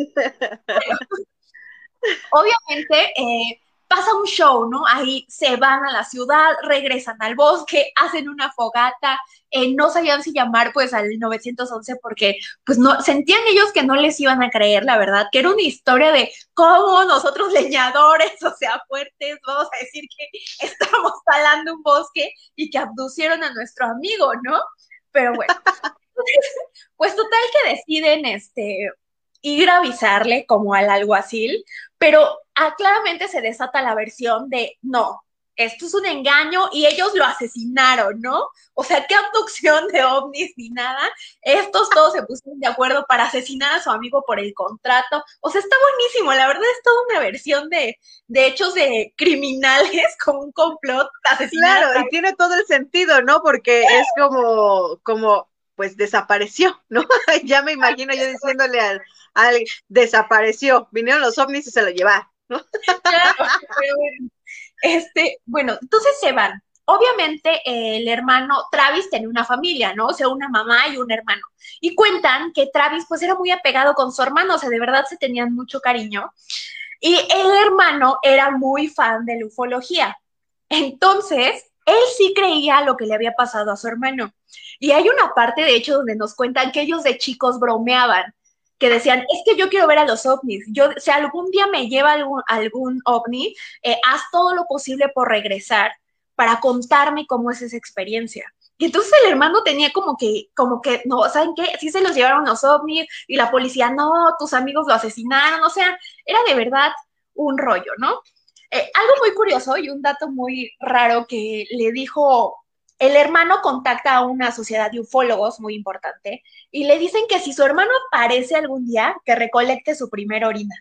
obviamente, eh, pasa un show, ¿no? Ahí se van a la ciudad, regresan al bosque, [laughs] hacen una fogata, eh, no sabían si llamar pues al 911 porque pues no, sentían ellos que no les iban a creer, la verdad, que era una historia de cómo nosotros [laughs] leñadores, o sea, fuertes, vamos a decir que [laughs] estamos talando un bosque y que abducieron a nuestro amigo, ¿no? Pero bueno, pues total que deciden este ir a avisarle como al alguacil, pero ah, claramente se desata la versión de no, esto es un engaño y ellos lo asesinaron, ¿no? O sea, qué abducción de ovnis ni nada. Estos todos se pusieron de acuerdo para asesinar a su amigo por el contrato. O sea, está buenísimo. La verdad es toda una versión de, de hechos de criminales [laughs] con un complot asesinato. Claro, y tiene todo el sentido, ¿no? Porque es como, como, pues desapareció, ¿no? [laughs] ya me imagino yo diciéndole al, al desapareció, vinieron los ovnis y se lo llevaron, ¿no? Este, bueno, entonces se van. Obviamente el hermano Travis tenía una familia, ¿no? O sea, una mamá y un hermano. Y cuentan que Travis pues era muy apegado con su hermano, o sea, de verdad se tenían mucho cariño. Y el hermano era muy fan de la ufología. Entonces, él sí creía lo que le había pasado a su hermano. Y hay una parte, de hecho, donde nos cuentan que ellos de chicos bromeaban que decían, es que yo quiero ver a los ovnis, yo, si algún día me lleva algún, algún ovni, eh, haz todo lo posible por regresar para contarme cómo es esa experiencia. Y entonces el hermano tenía como que, como que, no, ¿saben qué? Sí se los llevaron los ovnis y la policía, no, tus amigos lo asesinaron, o sea, era de verdad un rollo, ¿no? Eh, algo muy curioso y un dato muy raro que le dijo el hermano contacta a una sociedad de ufólogos muy importante y le dicen que si su hermano aparece algún día, que recolecte su primera orina.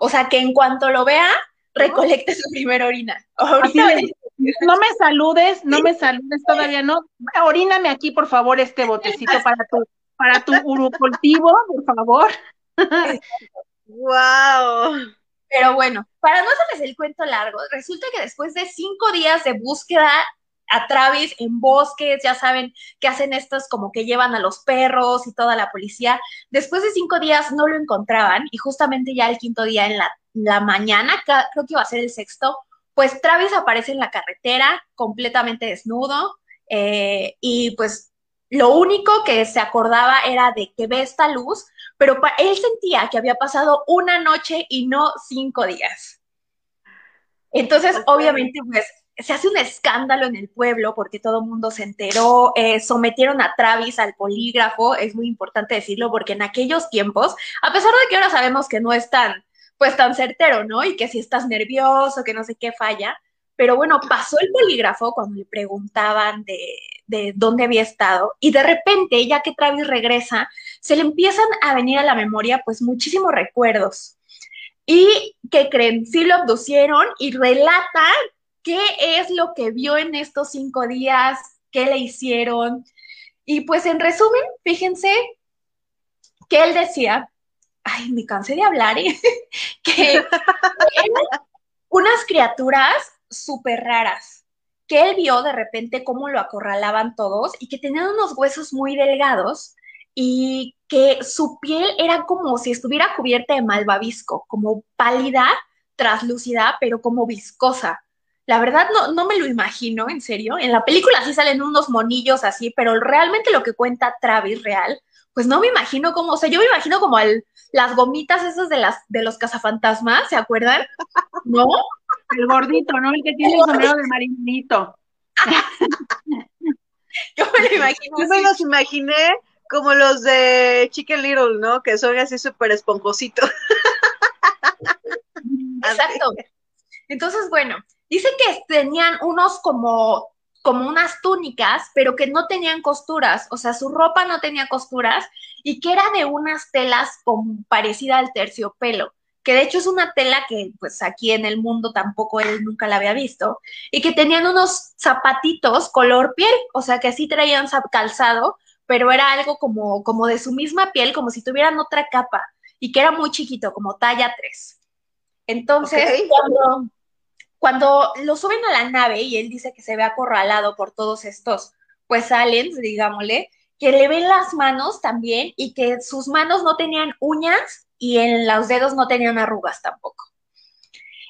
O sea, que en cuanto lo vea, recolecte su primera orina. no me saludes, no me saludes todavía, no. Oríname aquí, por favor, este botecito para tu, para tu urocultivo, por favor. [laughs] wow. Pero bueno, para no hacerles el cuento largo, resulta que después de cinco días de búsqueda a Travis en bosques, ya saben que hacen estos como que llevan a los perros y toda la policía. Después de cinco días no lo encontraban y justamente ya el quinto día en la, mañana, creo que iba a ser el sexto, pues Travis aparece en la carretera completamente desnudo eh, y pues lo único que se acordaba era de que ve esta luz, pero él sentía que había pasado una noche y no cinco días. Entonces, obviamente, pues se hace un escándalo en el pueblo porque todo el mundo se enteró, eh, sometieron a Travis al polígrafo, es muy importante decirlo porque en aquellos tiempos, a pesar de que ahora sabemos que no es tan, pues tan certero, ¿no? Y que si estás nervioso, que no sé qué falla, pero bueno, pasó el polígrafo cuando le preguntaban de, de dónde había estado y de repente, ya que Travis regresa, se le empiezan a venir a la memoria pues muchísimos recuerdos. Y que creen, sí lo abducieron y relata qué es lo que vio en estos cinco días, qué le hicieron. Y pues en resumen, fíjense que él decía, ay, me cansé de hablar, ¿eh? [laughs] que [laughs] eran unas criaturas súper raras, que él vio de repente cómo lo acorralaban todos y que tenían unos huesos muy delgados y que su piel era como si estuviera cubierta de malvavisco, como pálida, traslúcida, pero como viscosa. La verdad no, no me lo imagino, en serio. En la película sí salen unos monillos así, pero realmente lo que cuenta Travis real, pues no me imagino cómo, o sea, yo me imagino como el, las gomitas esas de las de los cazafantasmas, ¿se acuerdan? ¿No? El gordito, ¿no? El que tiene el sombrero de marinito. [laughs] yo me lo imagino. Yo me los imaginé como los de Chicken Little, ¿no? Que son así súper esponjositos. [laughs] Exacto. Entonces, bueno, Dice que tenían unos como, como unas túnicas, pero que no tenían costuras, o sea, su ropa no tenía costuras y que era de unas telas como parecida al terciopelo que de hecho es una tela que pues aquí en el mundo tampoco él nunca la había visto, y que tenían unos zapatitos color piel, o sea que sí traían calzado, pero era algo como, como de su misma piel, como si tuvieran otra capa, y que era muy chiquito, como talla 3. Entonces, cuando, cuando lo suben a la nave y él dice que se ve acorralado por todos estos, pues aliens, digámosle, que le ven las manos también y que sus manos no tenían uñas y en los dedos no tenían arrugas tampoco.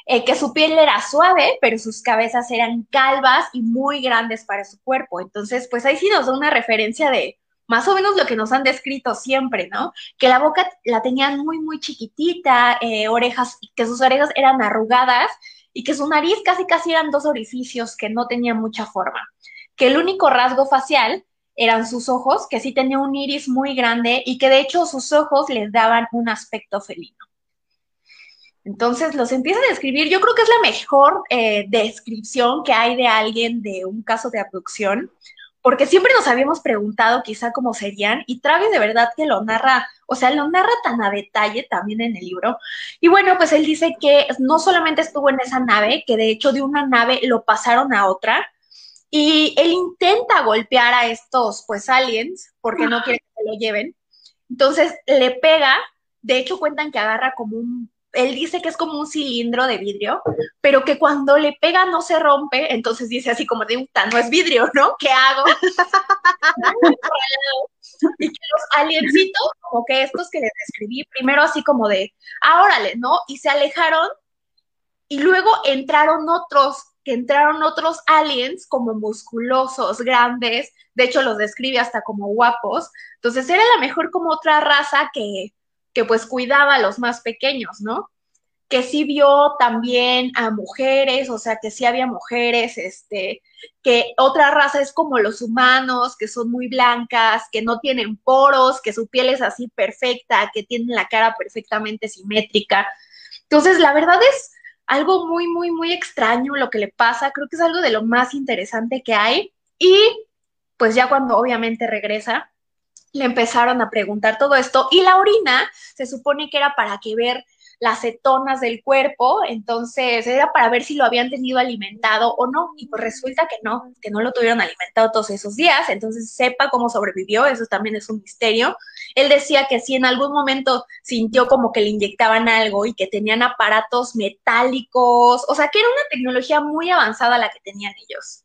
Eh, que su piel era suave, pero sus cabezas eran calvas y muy grandes para su cuerpo. Entonces, pues ahí sí nos da una referencia de más o menos lo que nos han descrito siempre, ¿no? Que la boca la tenían muy, muy chiquitita, eh, orejas, que sus orejas eran arrugadas y que su nariz casi casi eran dos orificios que no tenían mucha forma, que el único rasgo facial eran sus ojos, que sí tenía un iris muy grande y que de hecho sus ojos les daban un aspecto felino. Entonces los empieza a describir, yo creo que es la mejor eh, descripción que hay de alguien de un caso de abducción, porque siempre nos habíamos preguntado quizá cómo serían, y Travis de verdad que lo narra, o sea, lo narra tan a detalle también en el libro. Y bueno, pues él dice que no solamente estuvo en esa nave, que de hecho de una nave lo pasaron a otra, y él intenta golpear a estos, pues, aliens, porque no quiere que se lo lleven. Entonces le pega, de hecho cuentan que agarra como un él dice que es como un cilindro de vidrio, pero que cuando le pega no se rompe, entonces dice así como de, un no es vidrio, ¿no? ¿Qué hago? [laughs] y que los aliencitos, como que estos que les describí, primero así como de, ah, órale, ¿no? Y se alejaron y luego entraron otros, que entraron otros aliens como musculosos, grandes, de hecho los describe hasta como guapos, entonces era la mejor como otra raza que que pues cuidaba a los más pequeños, ¿no? Que sí vio también a mujeres, o sea, que sí había mujeres, este, que otra raza es como los humanos, que son muy blancas, que no tienen poros, que su piel es así perfecta, que tienen la cara perfectamente simétrica. Entonces, la verdad es algo muy, muy, muy extraño lo que le pasa, creo que es algo de lo más interesante que hay. Y pues ya cuando obviamente regresa, le empezaron a preguntar todo esto y la orina se supone que era para que ver las cetonas del cuerpo, entonces era para ver si lo habían tenido alimentado o no, y pues resulta que no, que no lo tuvieron alimentado todos esos días, entonces sepa cómo sobrevivió, eso también es un misterio. Él decía que si en algún momento sintió como que le inyectaban algo y que tenían aparatos metálicos, o sea, que era una tecnología muy avanzada la que tenían ellos.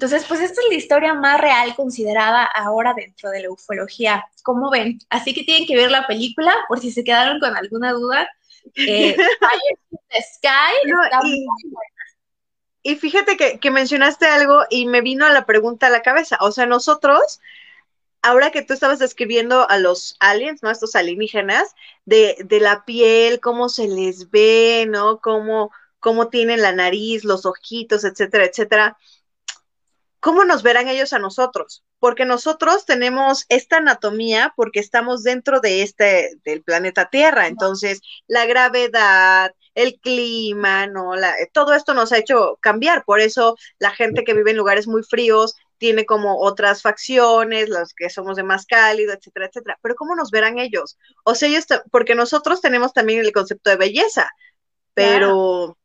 Entonces, pues esta es la historia más real considerada ahora dentro de la ufología. ¿Cómo ven? Así que tienen que ver la película por si se quedaron con alguna duda. Eh, [laughs] Sky y, fíjate que, mencionaste algo y me vino a la pregunta a la cabeza. O sea, nosotros, ahora que tú estabas describiendo a los aliens, ¿no? Estos alienígenas, de, de la piel, cómo se les ve, ¿no? Cómo, cómo tienen la nariz, los ojitos, etcétera, etcétera. ¿Cómo nos verán ellos a nosotros? Porque nosotros tenemos esta anatomía porque estamos dentro de este, del planeta Tierra. Entonces, la gravedad, el clima, ¿no? La, todo esto nos ha hecho cambiar. Por eso la gente que vive en lugares muy fríos tiene como otras facciones, los que somos de más cálido, etcétera, etcétera. Pero ¿cómo nos verán ellos? O sea, ellos, porque nosotros tenemos también el concepto de belleza, pero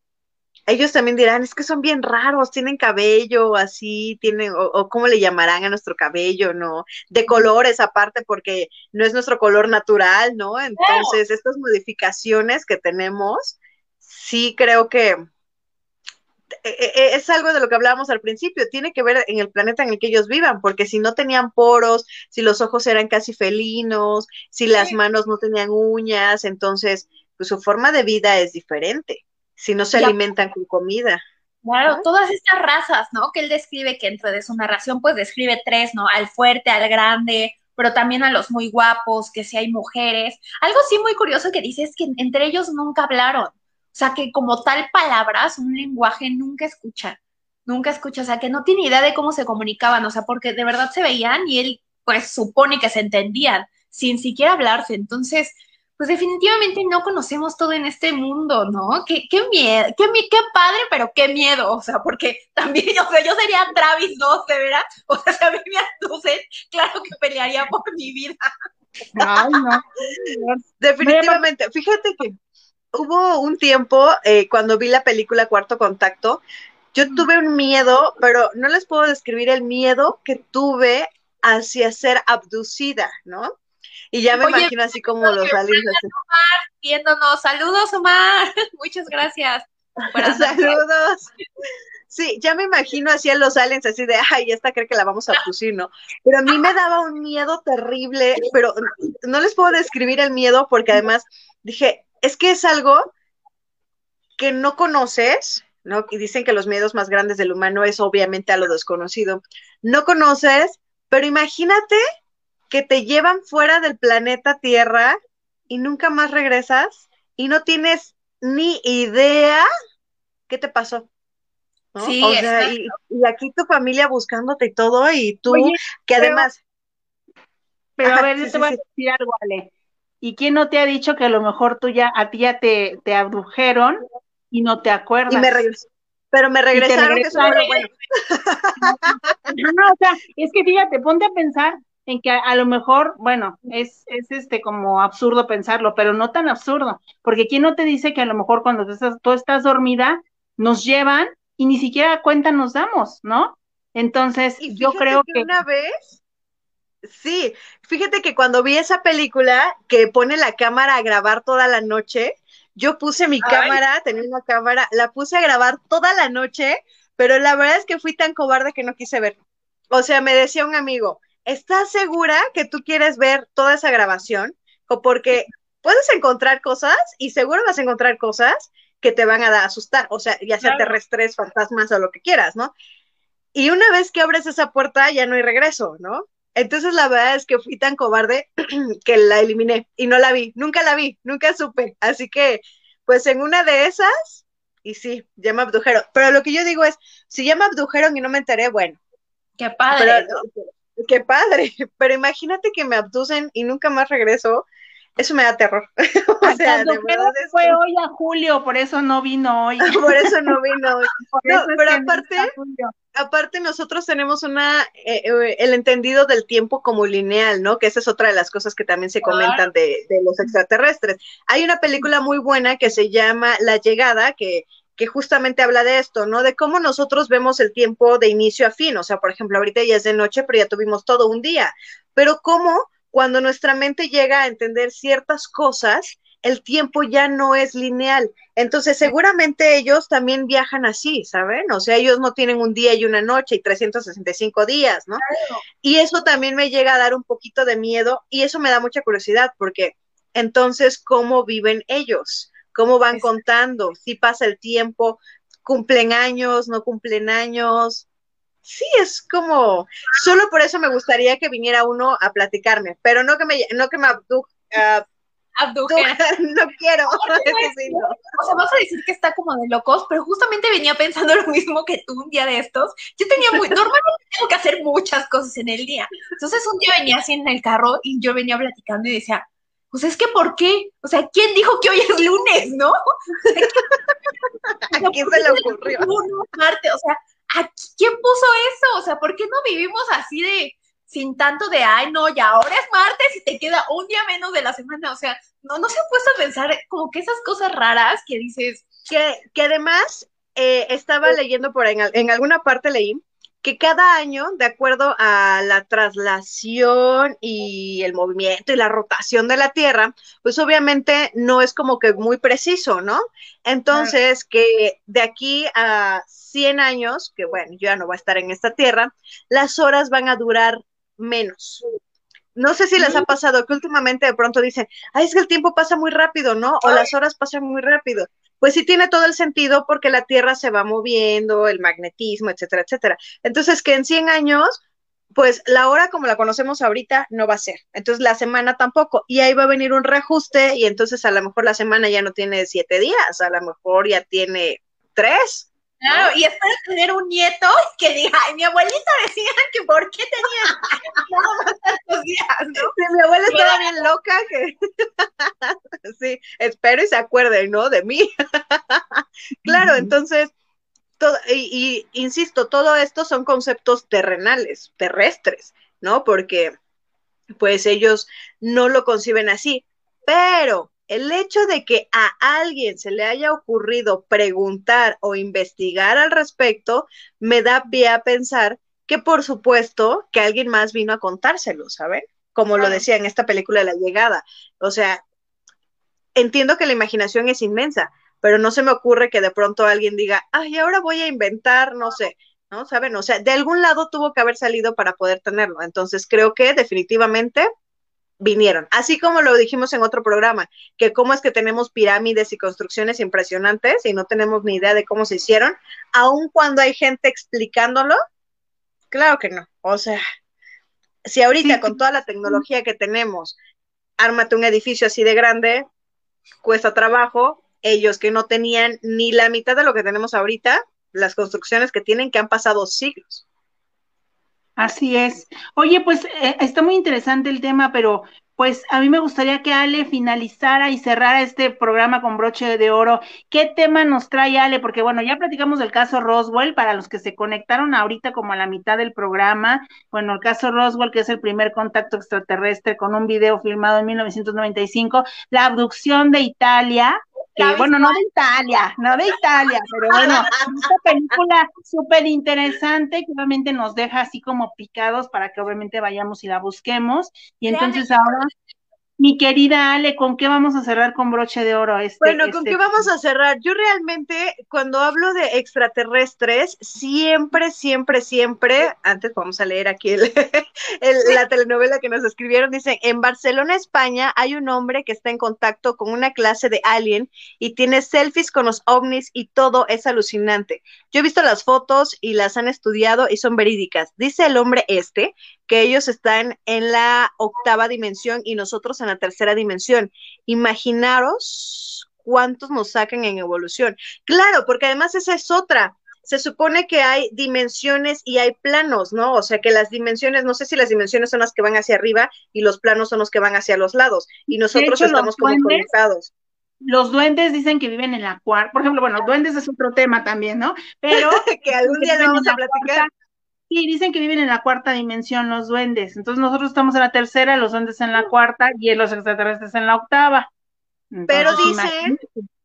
ellos también dirán, es que son bien raros, tienen cabello así, tienen, o, cómo le llamarán a nuestro cabello, ¿no? De colores aparte, porque no es nuestro color natural, ¿no? Entonces, estas modificaciones que tenemos, sí creo que e, e, e, es algo de lo que hablábamos al principio, tiene que ver en el planeta en el que ellos vivan, porque si no tenían poros, si los ojos eran casi felinos, si las manos no tenían uñas, entonces, pues su forma de vida es diferente si no se alimentan con comida. Claro, todas estas razas, ¿no? Que él describe que dentro de su narración, pues describe tres, ¿no? Al fuerte, al grande, pero también a los muy guapos, que si hay mujeres. Algo sí muy curioso que dice es que entre ellos nunca hablaron. O sea, que como tal palabras, un lenguaje nunca escucha. Nunca escucha. O sea, que no tiene idea de cómo se comunicaban. O sea, porque de verdad se veían y él, pues, supone que se entendían sin siquiera hablarse. Entonces, pues definitivamente no conocemos todo en este mundo, ¿no? Qué, qué miedo, qué, qué padre, pero qué miedo, o sea, porque también, [laughs] o sea, yo sería Travis 12, ¿verdad? O sea, si a mí me aducen, claro que pelearía por mi vida. Ay, no. [laughs] Definitivamente, fíjate que hubo un tiempo, eh, cuando vi la película Cuarto Contacto, yo tuve un miedo, pero no les puedo describir el miedo que tuve hacia ser abducida, ¿no? Y ya me imagino así como los aliens. Omar, viéndonos. Saludos, Omar. [laughs] Muchas gracias. [laughs] Saludos. Sí, ya me imagino así a los aliens así de, ay, esta cree que la vamos a pusir, ¿no? Pero a mí me daba un miedo terrible, pero no les puedo describir el miedo porque además dije, es que es algo que no conoces, ¿no? Y dicen que los miedos más grandes del humano es obviamente a lo desconocido. No conoces, pero imagínate que te llevan fuera del planeta Tierra y nunca más regresas y no tienes ni idea qué te pasó. Sí, o sea, y, aquí tu familia buscándote y todo, y tú, que además. Pero a ver, yo te voy a decir algo, Ale. ¿Y quién no te ha dicho que a lo mejor tú ya, a ti ya te, te abdujeron y no te acuerdas? Y me pero me regresaron, que bueno. [laughs] no, o sea, es que fíjate, ponte a pensar en que a, lo mejor, bueno, es, es este como absurdo pensarlo, pero no tan absurdo, porque ¿quién no te dice que a lo mejor cuando tú estás, tú estás dormida, nos llevan y ni siquiera cuenta nos damos, ¿no? Entonces, yo creo que, una vez Sí, fíjate que cuando vi esa película que pone la cámara a grabar toda la noche, yo puse mi cámara, tenía una cámara, la puse a grabar toda la noche, pero la verdad es que fui tan cobarde que no quise ver. O sea, me decía un amigo, ¿estás segura que tú quieres ver toda esa grabación? O porque puedes encontrar cosas y seguro vas a encontrar cosas que te van a asustar, o sea, ya sea terrestres, fantasmas o lo que quieras, ¿no? Y una vez que abres esa puerta ya no hay regreso, ¿no? Entonces la verdad es que fui tan cobarde [clears throat] que la eliminé y no la vi, nunca la vi, nunca supe. Así que, pues en una de esas, y sí, ya me abdujeron. Pero lo que yo digo es, si ya me abdujeron y no me enteré, bueno. Qué padre qué padre, [laughs] pero imagínate que me abducen y nunca más regreso. eso me da terror. [laughs] o sea, de verdad fue hoy a Julio, por eso no vino hoy. [laughs] por eso no vino hoy. pero aparte, aparte nosotros tenemos una eh, eh, el entendido del tiempo como lineal, ¿no? Que esa es otra de las cosas que también se comentan de, de los extraterrestres. Hay una película muy buena que se llama La Llegada, que que justamente habla de esto, ¿no? De cómo nosotros vemos el tiempo de inicio a fin, o sea, por ejemplo, ahorita ya es de noche, pero ya tuvimos todo un día, pero cómo cuando nuestra mente llega a entender ciertas cosas, el tiempo ya no es lineal. Entonces, seguramente ellos también viajan así, ¿saben? O sea, ellos no tienen un día y una noche y 365 días, ¿no? Y eso también me llega a dar un poquito de miedo y eso me da mucha curiosidad porque entonces, ¿cómo viven ellos? ¿Cómo van contando? Si pasa el tiempo, cumplen años, no cumplen años, sí, es como, solo por eso me gustaría que viniera uno a platicarme, pero no que me, no que me abdu, uh, [laughs] no quiero. [laughs] [laughs] O sea, vas a decir que está como de locos, pero justamente venía pensando lo mismo que tú un día de estos. Yo tenía muy, normalmente tengo que hacer muchas cosas en el día. Entonces un día venía así en el carro y yo venía platicando y decía, pues es que ¿por qué? O sea, ¿quién dijo que hoy es lunes, no? [laughs] ¿A quién se le ocurrió? o sea, ¿quién puso eso? O sea, ¿por qué no vivimos así de sin tanto de, ay, no, ya ahora es martes y te queda un día menos de la semana? O sea, no, no se ha puesto a pensar como que esas cosas raras que dices. Que, que además eh, estaba leyendo por ahí, en alguna parte leí que cada año, de acuerdo a la traslación y el movimiento y la rotación de la Tierra, pues obviamente no es como que muy preciso, ¿no? Entonces, que de aquí a 100 años, que bueno, yo ya no voy a estar en esta Tierra, las horas van a durar menos. No sé si les ha pasado que últimamente de pronto dicen, ay, es que el tiempo pasa muy rápido, ¿no? O las horas pasan muy rápido pues sí tiene todo el sentido porque la Tierra se va moviendo, el magnetismo, etcétera, etcétera. Entonces, que en 100 años, pues la hora como la conocemos ahorita no va a ser. Entonces, la semana tampoco. Y ahí va a venir un reajuste y entonces a lo mejor la semana ya no tiene siete días, a lo mejor ya tiene tres. Claro, y espero tener un nieto que diga, ay, mi abuelita decía que por qué tenía [laughs] tantos días, mi abuela estaba bien loca que [laughs] sí, espero y se acuerde, ¿no? De mí. [laughs] claro, entonces, todo, y, y, insisto, todo esto son conceptos terrenales, terrestres, ¿no? Porque pues ellos no lo conciben así, pero el hecho de que a alguien se le haya ocurrido preguntar o investigar al respecto me da pie a pensar que por supuesto que alguien más vino a contárselo, ¿saben? Como lo decía en esta película de La Llegada. O sea, entiendo que la imaginación es inmensa, pero no se me ocurre que de pronto alguien diga, ay, ahora voy a inventar, no sé, ¿no? ¿Saben? O sea, de algún lado tuvo que haber salido para poder tenerlo. Entonces creo que definitivamente vinieron. Así como lo dijimos en otro programa, que cómo es que tenemos pirámides y construcciones impresionantes y no tenemos ni idea de cómo se hicieron, aun cuando hay gente explicándolo, claro que no. O sea, si ahorita con toda la tecnología que tenemos, ármate un edificio así de grande, cuesta trabajo, ellos que no tenían ni la mitad de lo que tenemos ahorita, las construcciones que tienen que han pasado siglos. Así es. Oye, pues eh, está muy interesante el tema, pero pues a mí me gustaría que Ale finalizara y cerrara este programa con broche de oro. ¿Qué tema nos trae Ale? Porque bueno, ya platicamos del caso Roswell para los que se conectaron ahorita como a la mitad del programa. Bueno, el caso Roswell, que es el primer contacto extraterrestre con un video filmado en 1995, la abducción de Italia, bueno, no de Italia, no de Italia, pero bueno, esta película súper interesante que obviamente nos deja así como picados para que obviamente vayamos y la busquemos. Y entonces ahora mi querida Ale, ¿con qué vamos a cerrar con broche de oro? Este, bueno, ¿con este qué vamos a cerrar? Yo realmente, cuando hablo de extraterrestres, siempre, siempre, siempre, antes vamos a leer aquí [laughs] la telenovela que nos escribieron, dice, en Barcelona, España, hay un hombre que está en contacto con una clase de alien y tiene selfies con los ovnis y todo es alucinante. Yo he visto las fotos y las han estudiado y son verídicas. Dice el hombre este que ellos están en la octava dimensión y nosotros en la tercera dimensión. Imaginaros cuántos nos sacan en evolución. Claro, porque además esa es otra. se supone que hay dimensiones y hay planos, ¿no? O sea que las dimensiones, no sé si las dimensiones son las que van hacia arriba y los planos son los que van hacia los lados, y nosotros estamos como conectados. Los duendes dicen que viven en la cuarta, por ejemplo, bueno, [laughs] duendes es otro tema también, ¿no? Pero [laughs] que algún día lo vamos a platicar. Sí, dicen que viven en la cuarta dimensión los duendes. Entonces nosotros estamos en la tercera, los duendes en la cuarta y los extraterrestres en la octava. Pero dicen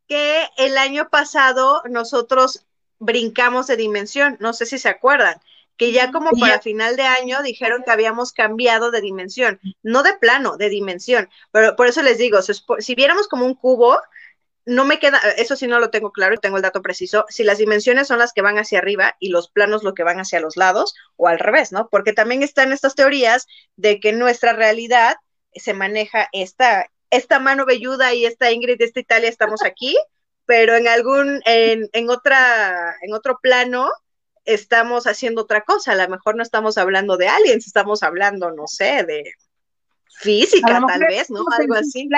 que el año pasado nosotros brincamos de dimensión, no sé si se acuerdan, que ya como para final de año dijeron que habíamos cambiado de dimensión, no de plano, de dimensión, pero por eso les digo, si viéramos como un cubo, no me queda, eso sí no lo tengo claro, tengo el dato preciso, si las dimensiones son las que van hacia arriba y los planos lo que van hacia los lados o al revés, ¿no? Porque también están estas teorías de que nuestra realidad se maneja esta, esta mano velluda y esta Ingrid de esta Italia estamos aquí, pero en algún, en, en otra, en otro plano, estamos haciendo otra cosa. A lo mejor no estamos hablando de aliens, estamos hablando, no sé, de física, tal vez, ¿no? Algo así.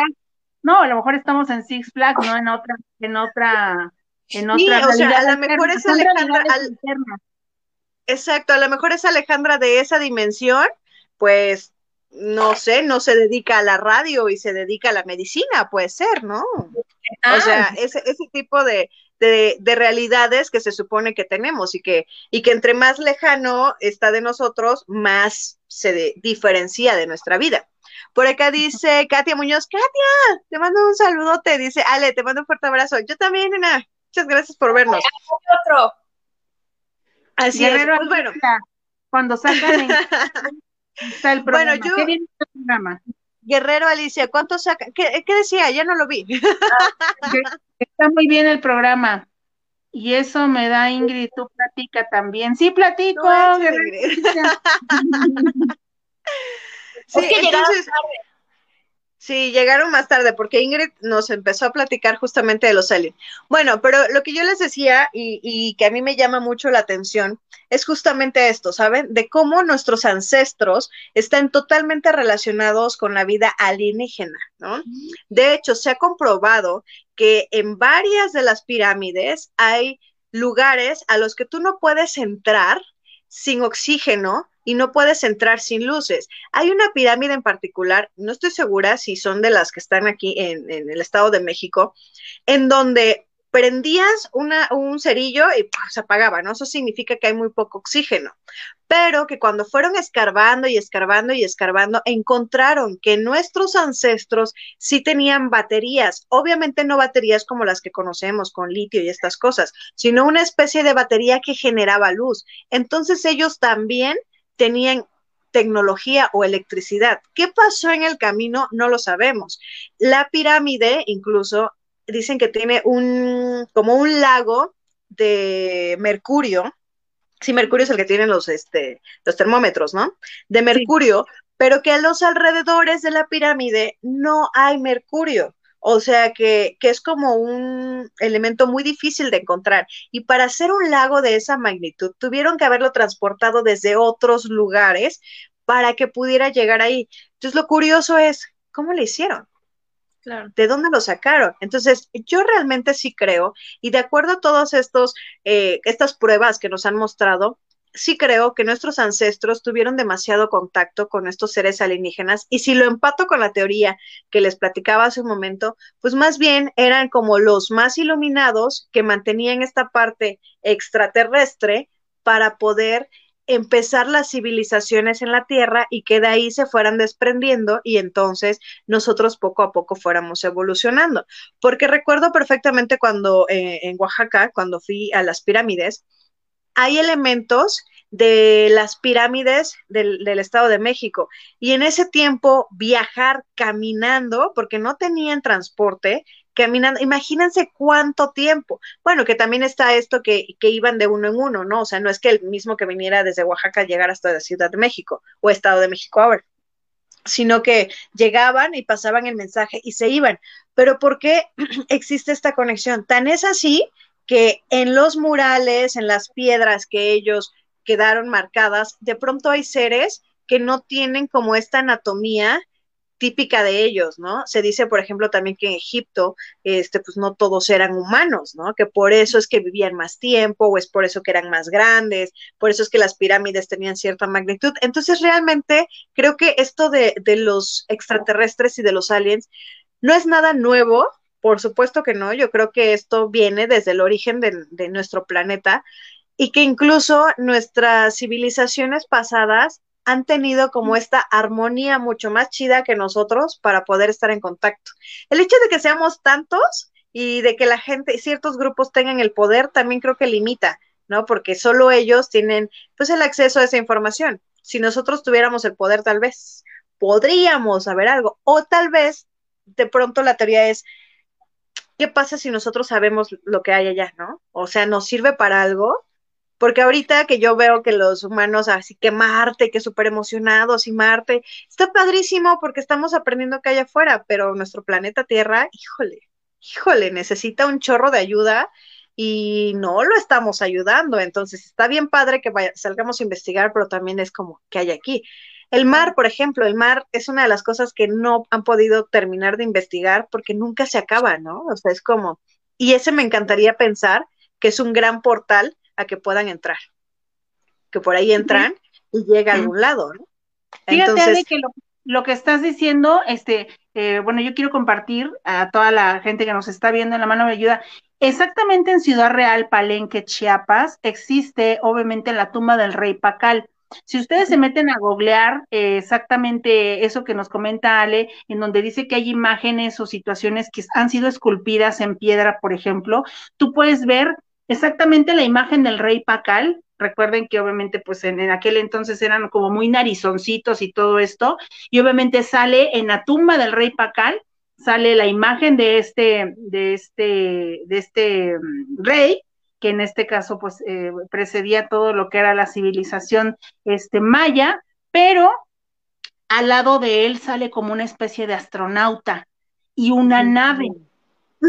No, a lo mejor estamos en Six Flags, no en otra, en otra, en otra. Sí, o sea, a lo mejor es Alejandra. exacto, a lo mejor es Alejandra de esa dimensión, pues no sé, no se dedica a la radio y se dedica a la medicina, puede ser, ¿no? O sea, ah. ese, ese tipo de, de, realidades que se supone que tenemos y que, y que entre más lejano está de nosotros, más se diferencia de nuestra vida. Por acá dice Katia Muñoz, Katia, te mando un saludote, dice Ale, te mando un fuerte abrazo. Yo también, nena, muchas gracias por vernos. Otro. Así es, pues bueno. Cuando sacan está el [laughs] programa. Bueno, yo, ¿Qué viene el programa? Guerrero Alicia, ¿cuánto saca? ¿Qué, decía? Ya no lo vi. está muy bien el programa. Y eso me da Ingrid, tú platica también. Sí, platico. [laughs] sí, entonces, Sí, llegaron más tarde porque Ingrid nos empezó a platicar justamente de los aliens. Bueno, pero lo que yo les decía y, y, que a mí me llama mucho la atención es justamente esto, ¿saben? De cómo nuestros ancestros están totalmente relacionados con la vida alienígena, ¿no? De hecho, se ha comprobado que en varias de las pirámides hay lugares a los que tú no puedes entrar sin oxígeno y no puedes entrar sin luces. Hay una pirámide en particular, no estoy segura si son de las que están aquí en, el Estado de México, en donde prendías un cerillo y se apagaba, ¿no? Eso significa que hay muy poco oxígeno. Pero que cuando fueron escarbando y escarbando y escarbando, encontraron que nuestros ancestros sí tenían baterías, obviamente no baterías como las que conocemos con litio y estas cosas, sino una especie de batería que generaba luz. Entonces ellos también tenían tecnología o electricidad. ¿Qué pasó en el camino? No lo sabemos. La pirámide incluso dicen que tiene un como un lago de mercurio. Sí, mercurio es el que tienen los este los termómetros, ¿no? De mercurio, pero que a los alrededores de la pirámide no hay mercurio. O sea que, que, es como un elemento muy difícil de encontrar. Y para hacer un lago de esa magnitud, tuvieron que haberlo transportado desde otros lugares para que pudiera llegar ahí. Entonces, lo curioso es, ¿cómo le hicieron? Claro. ¿De dónde lo sacaron? Entonces, yo realmente sí creo, y de acuerdo a todas eh, estas pruebas que nos han mostrado, sí creo que nuestros ancestros tuvieron demasiado contacto con estos seres alienígenas y si lo empato con la teoría que les platicaba hace un momento, pues más bien eran como los más iluminados que mantenían esta parte extraterrestre para poder empezar las civilizaciones en la Tierra y que de ahí se fueran desprendiendo y entonces nosotros poco a poco fuéramos evolucionando. Porque recuerdo perfectamente cuando eh, en Oaxaca, cuando fui a las pirámides, hay elementos de las pirámides del, Estado de México. Y en ese tiempo viajar caminando, porque no tenían transporte, caminando, imagínense cuánto tiempo. Bueno, que también está esto que, que, iban de uno en uno, ¿no? O sea, no es que el mismo que viniera desde Oaxaca llegara hasta la Ciudad de México o Estado de México ahora, sino que llegaban y pasaban el mensaje y se iban. Pero ¿por qué [clears throat] existe esta conexión? Tan es así que en los murales, en las piedras que ellos quedaron marcadas, de pronto hay seres que no tienen como esta anatomía típica de ellos, ¿no? Se dice, por ejemplo, también que en Egipto, este, pues no todos eran humanos, ¿no? Que por eso es que vivían más tiempo, o es por eso que eran más grandes, por eso es que las pirámides tenían cierta magnitud. Entonces, realmente, creo que esto de, de los extraterrestres y de los aliens no es nada nuevo, por supuesto que no, yo creo que esto viene desde el origen de, de nuestro planeta y que incluso nuestras civilizaciones pasadas han tenido como esta armonía mucho más chida que nosotros para poder estar en contacto. El hecho de que seamos tantos y de que la gente, ciertos grupos tengan el poder, también creo que limita, ¿no? Porque solo ellos tienen, pues, el acceso a esa información. Si nosotros tuviéramos el poder, tal vez podríamos saber algo. O tal vez, de pronto la teoría es, ¿qué pasa si nosotros sabemos lo que hay allá, ¿no? O sea, ¿nos sirve para algo? Porque ahorita que yo veo que los humanos, así que Marte, que súper emocionados y Marte, está padrísimo porque estamos aprendiendo que hay afuera, pero nuestro planeta Tierra, híjole, híjole, necesita un chorro de ayuda y no lo estamos ayudando. Entonces está bien padre que salgamos a investigar, pero también es como, ¿qué hay aquí? El mar, por ejemplo, el mar es una de las cosas que no han podido terminar de investigar porque nunca se acaba, ¿no? O sea, es como, y ese me encantaría pensar que es un gran portal a que puedan entrar, que por ahí entran y llega a algún lado, ¿no? Fíjate, que lo, que estás diciendo, este, eh, bueno, yo quiero compartir a toda la gente que nos está viendo en la mano de ayuda. Exactamente en Ciudad Real, Palenque, Chiapas, existe obviamente la tumba del rey Pacal. Si ustedes se meten a googlear eh, exactamente eso que nos comenta Ale, en donde dice que hay imágenes o situaciones que han sido esculpidas en piedra, por ejemplo, tú puedes ver exactamente la imagen del rey Pacal. Recuerden que obviamente pues en, aquel entonces eran como muy narizoncitos y todo esto. Y obviamente sale en la tumba del rey Pacal, sale la imagen de este, de este, de este mm, rey, que en este caso pues eh, precedía todo lo que era la civilización este, maya, pero al lado de él sale como una especie de astronauta y una nave.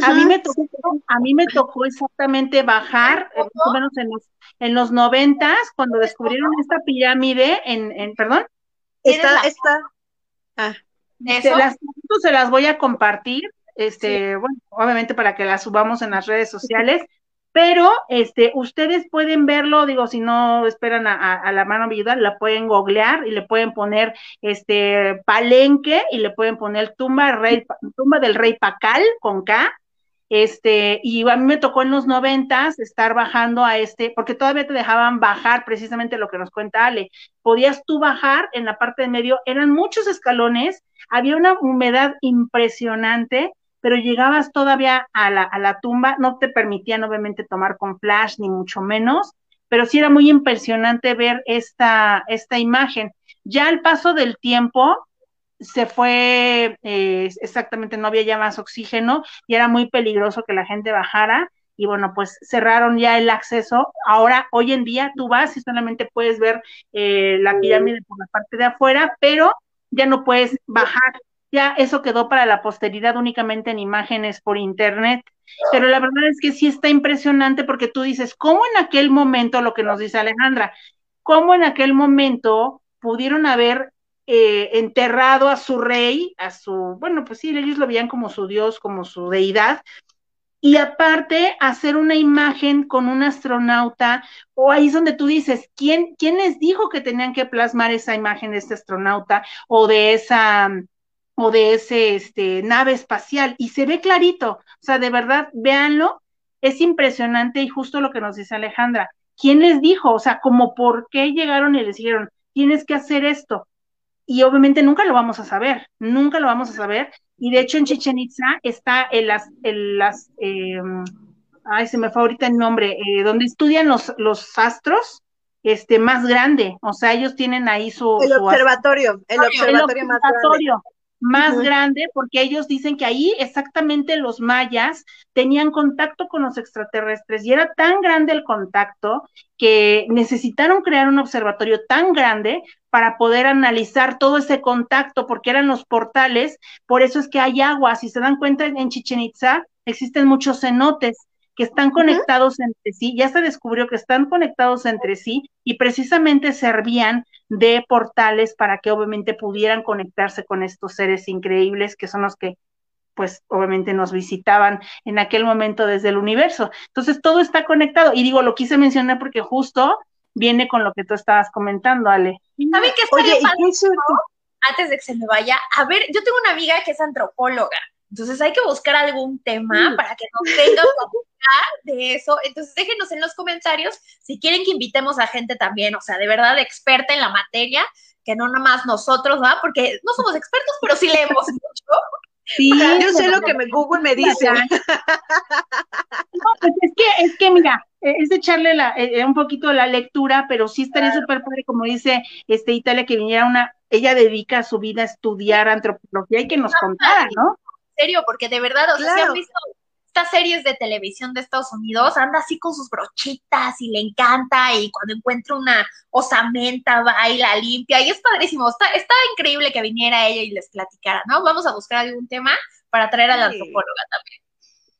A mí me tocó, a mí me tocó exactamente bajar, más o menos en los, en los noventas, cuando descubrieron esta pirámide en, en perdón. Está, está. Ah. Se las, se las voy a compartir, este, bueno, obviamente para que las subamos en las redes sociales, pero este, ustedes pueden verlo, digo, si no esperan a, a, la mano ayuda, la pueden googlear y le pueden poner este palenque y le pueden poner tumba, rey, tumba del rey Pacal con K este, y a mí me tocó en los noventas estar bajando a este, porque todavía te dejaban bajar precisamente lo que nos cuenta Ale. Podías tú bajar en la parte de medio, eran muchos escalones, había una humedad impresionante, pero llegabas todavía a la, a la tumba, no te permitían obviamente tomar con flash, ni mucho menos, pero sí era muy impresionante ver esta, esta imagen. Ya al paso del tiempo, se fue, eh, exactamente, no había ya más oxígeno y era muy peligroso que la gente bajara y bueno, pues cerraron ya el acceso. Ahora, hoy en día, tú vas y solamente puedes ver eh, la pirámide por la parte de afuera, pero ya no puedes bajar. Ya eso quedó para la posteridad únicamente en imágenes por internet. Pero la verdad es que sí está impresionante porque tú dices, ¿cómo en aquel momento, lo que nos dice Alejandra, cómo en aquel momento pudieron haber eh, enterrado a su rey, a su, bueno, pues sí, ellos lo veían como su dios, como su deidad, y aparte hacer una imagen con un astronauta, o ahí es donde tú dices, ¿quién, ¿quién les dijo que tenían que plasmar esa imagen de este astronauta o de esa o de ese este, nave espacial? Y se ve clarito, o sea, de verdad, véanlo, es impresionante y justo lo que nos dice Alejandra, ¿quién les dijo? O sea, como por qué llegaron y les dijeron, tienes que hacer esto y obviamente nunca lo vamos a saber, nunca lo vamos a saber. Y de hecho en Chichen Itza está en las, en las eh, ay, se me fue ahorita el nombre, eh, donde estudian los, los astros, este, más grande, o sea, ellos tienen ahí su... El observatorio, el observatorio, más grande más grande, porque ellos dicen que ahí exactamente los mayas tenían contacto con los extraterrestres y era tan grande el contacto que necesitaron crear un observatorio tan grande para poder analizar todo ese contacto, porque eran los portales, por eso es que hay agua, si se dan cuenta en Chichen Itza existen muchos cenotes, que están conectados entre sí, ya se descubrió que están conectados entre sí y precisamente servían de portales para que obviamente pudieran conectarse con estos seres increíbles que son los que pues obviamente nos visitaban en aquel momento desde el universo. Entonces todo está conectado. Y digo, lo quise mencionar porque justo viene con lo que tú estabas comentando, Ale. ¿Saben qué Oye, Antes de que se me vaya, a ver, yo tengo una amiga que es antropóloga, entonces hay que buscar algún tema mm. para que nos tenga de eso. Entonces déjenos en los comentarios si quieren que invitemos a gente también, o sea, de verdad experta en la materia, que no nada más nosotros, ¿va? Porque no somos expertos, pero sí leemos mucho. Sí, yo sé lo que me Google me dice. No, pues es que, es que mira, es echarle la, e, e, un poquito la lectura, pero sí estaría súper padre, como dice este Italia, que viniera una, ella dedica su vida a estudiar antropología y que nos contara, ¿no? Serio, porque de verdad, o sea, si han visto estas series de televisión de Estados Unidos, anda así con sus brochitas y le encanta y cuando encuentra una osamenta baila, limpia y es padrísimo, está, está increíble que viniera ella y les platicara, ¿no? Vamos a buscar algún tema para traer a la antropóloga también.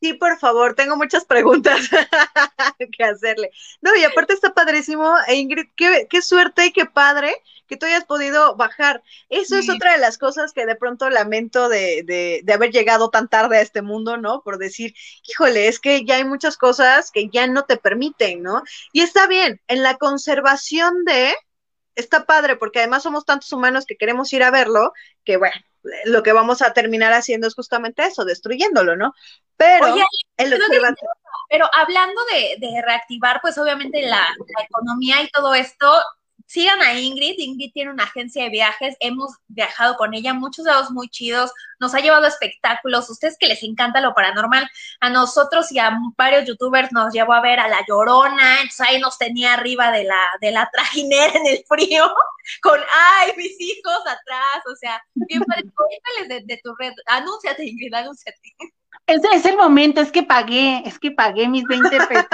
Sí, por favor, tengo muchas preguntas [laughs] que hacerle. No, y aparte está padrísimo, e Ingrid, qué, qué suerte y qué padre que tú hayas podido bajar. Eso es otra de las cosas que de pronto lamento de, de, de, haber llegado tan tarde a este mundo, ¿no? Por decir, híjole, es que ya hay muchas cosas que ya no te permiten, ¿no? Y está bien, en la conservación de, está padre, porque además somos tantos humanos que queremos ir a verlo, que bueno, lo que vamos a terminar haciendo es justamente eso, destruyéndolo, ¿no? Pero el Pero hablando de, de, reactivar, pues obviamente la, la, economía y todo esto, sigan a Ingrid. Ingrid tiene una agencia de viajes. Hemos viajado con ella, muchos lados muy chidos. Nos ha llevado a espectáculos. Ustedes que les encanta lo paranormal. A nosotros y a varios youtubers nos llevó a ver a La Llorona. Entonces ahí nos tenía arriba de la, de la [laughs] trajinera en el frío. Con, ay, mis hijos atrás. O sea, bien padre. de, de tu red. Anúnciate, Ingrid, anúnciate. Ese es el momento, es que pagué, es que pagué mis 20 pesos.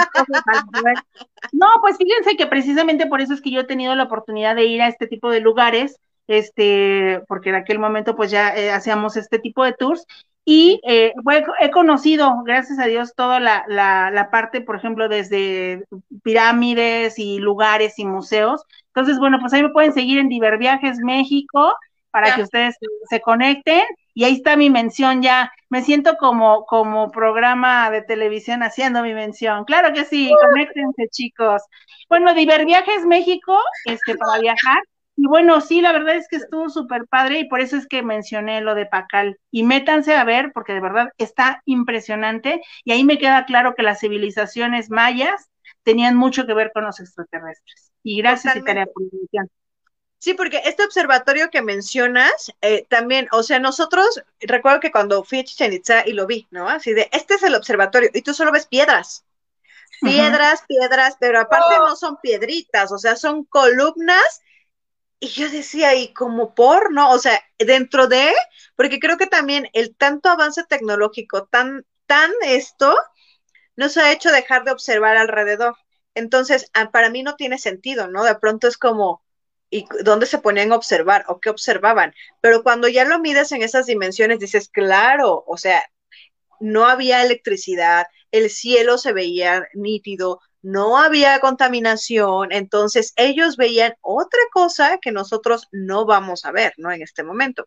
no, pues fíjense que precisamente por eso es que yo he tenido la oportunidad de ir a este tipo de lugares, este, porque en aquel momento pues ya eh, hacíamos este tipo de tours y eh, he conocido, gracias a Dios, toda la, la, la, parte, por ejemplo, desde pirámides y lugares y museos. Entonces, bueno, pues ahí me pueden seguir en Diverviajes México para que ustedes se conecten y ahí está mi mención ya. Me siento como, como programa de televisión haciendo mi mención. Claro que sí, conéctense, chicos. Bueno, Diverviajes México, este, para viajar. Y bueno, sí, la verdad es que estuvo súper padre y por eso es que mencioné lo de Pacal. Y métanse a ver, porque de verdad está impresionante. Y ahí me queda claro que las civilizaciones mayas tenían mucho que ver con los extraterrestres. Y gracias, Italia, por la. Sí, porque este observatorio que mencionas, eh, también, o sea, nosotros, recuerdo que cuando fui a Chichen Itza y lo vi, ¿no? Así de, este es el observatorio, y tú solo ves piedras. Piedras, piedras, pero aparte oh. no son piedritas, o sea, son columnas. Y yo decía, ¿y como por, no? O sea, dentro de, porque creo que también el tanto avance tecnológico, tan, tan esto, nos ha hecho dejar de observar alrededor. Entonces, ah, para mí no tiene sentido, ¿no? De pronto es como, y dónde se ponían a observar o qué observaban. Pero cuando ya lo mides en esas dimensiones, dices, claro, o sea, no había electricidad, el cielo se veía nítido, no había contaminación, entonces ellos veían otra cosa que nosotros no vamos a ver, ¿no? En este momento.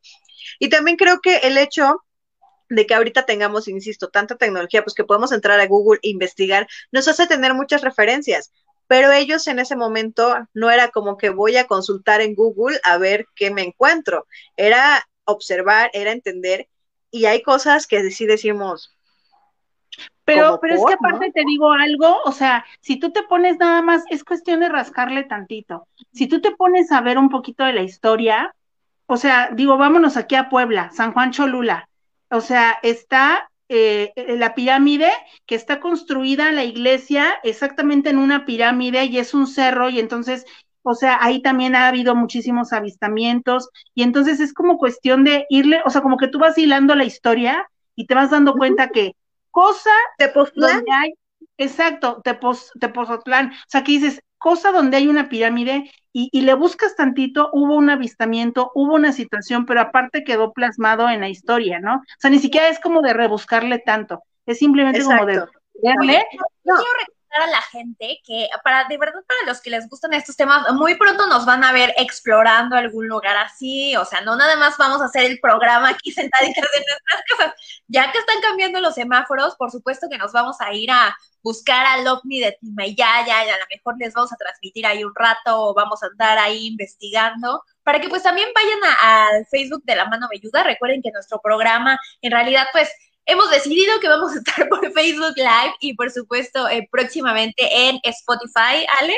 Y también creo que el hecho de que ahorita tengamos, insisto, tanta tecnología, pues que podemos entrar a Google e investigar, nos hace tener muchas referencias pero ellos en ese momento no era como que voy a consultar en Google a ver qué me encuentro, era observar, era entender, y hay cosas que sí decimos. Pero, pero es que aparte te digo algo, o sea, si tú te pones nada más, es cuestión de rascarle tantito. Si tú te pones a ver un poquito de la historia, o sea, digo, vámonos aquí a Puebla, San Juan Cholula. O sea, está eh, eh, la pirámide que está construida la iglesia exactamente en una pirámide y es un cerro y entonces, o sea, ahí también ha habido muchísimos avistamientos y entonces es como cuestión de irle, o sea, como que tú vas hilando la historia y te vas dando cuenta que cosa de donde hay, exacto, Tepozotlán, o sea, que dices, cosa donde hay una pirámide y, y, le buscas tantito, hubo un avistamiento, hubo una situación, pero aparte quedó plasmado en la historia, ¿no? O sea, ni siquiera es como de rebuscarle tanto, es simplemente como de a la gente que para de verdad para los que les gustan estos temas, muy pronto nos van a ver explorando algún lugar así, o sea, no nada más vamos a hacer el programa aquí [laughs] sentaditas en nuestras casas, ya que están cambiando los semáforos, por supuesto que nos vamos a ir a buscar al OVNI de ya, ya, a lo mejor les vamos a transmitir ahí un rato o vamos a andar ahí investigando para que pues también vayan al Facebook de La Mano Ayuda, recuerden que nuestro programa en realidad pues hemos decidido que vamos a estar [laughs] por Facebook Live y por supuesto eh, próximamente en Spotify, Ale.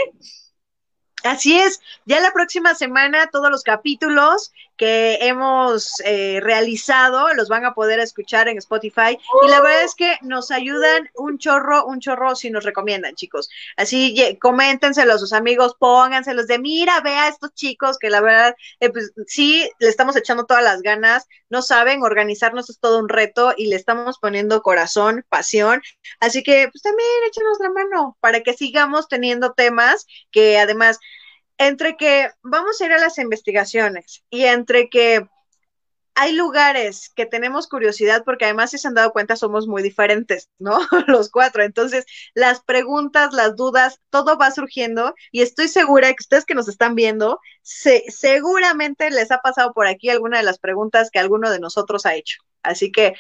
Así es, ya la próxima semana todos los capítulos que hemos eh, realizado los van a poder escuchar en Spotify y la verdad es que nos ayudan un chorro, un chorro si nos recomiendan, chicos. Así coméntenselo a sus amigos, pónganselos de mira, vea a estos chicos que la verdad, eh, pues sí, le estamos echando todas las ganas, no saben, organizarnos es todo un reto y le estamos poniendo corazón, pasión. Así que pues también échenos la mano para que sigamos teniendo temas que además entre que vamos a ir a las investigaciones y entre que hay lugares que tenemos curiosidad porque además si se han dado cuenta somos muy diferentes, ¿no? [laughs] Los cuatro. Entonces, las preguntas, las dudas, todo va surgiendo y estoy segura que ustedes que nos están viendo, seguramente les ha pasado por aquí alguna de las preguntas que alguno de nosotros ha hecho. Así que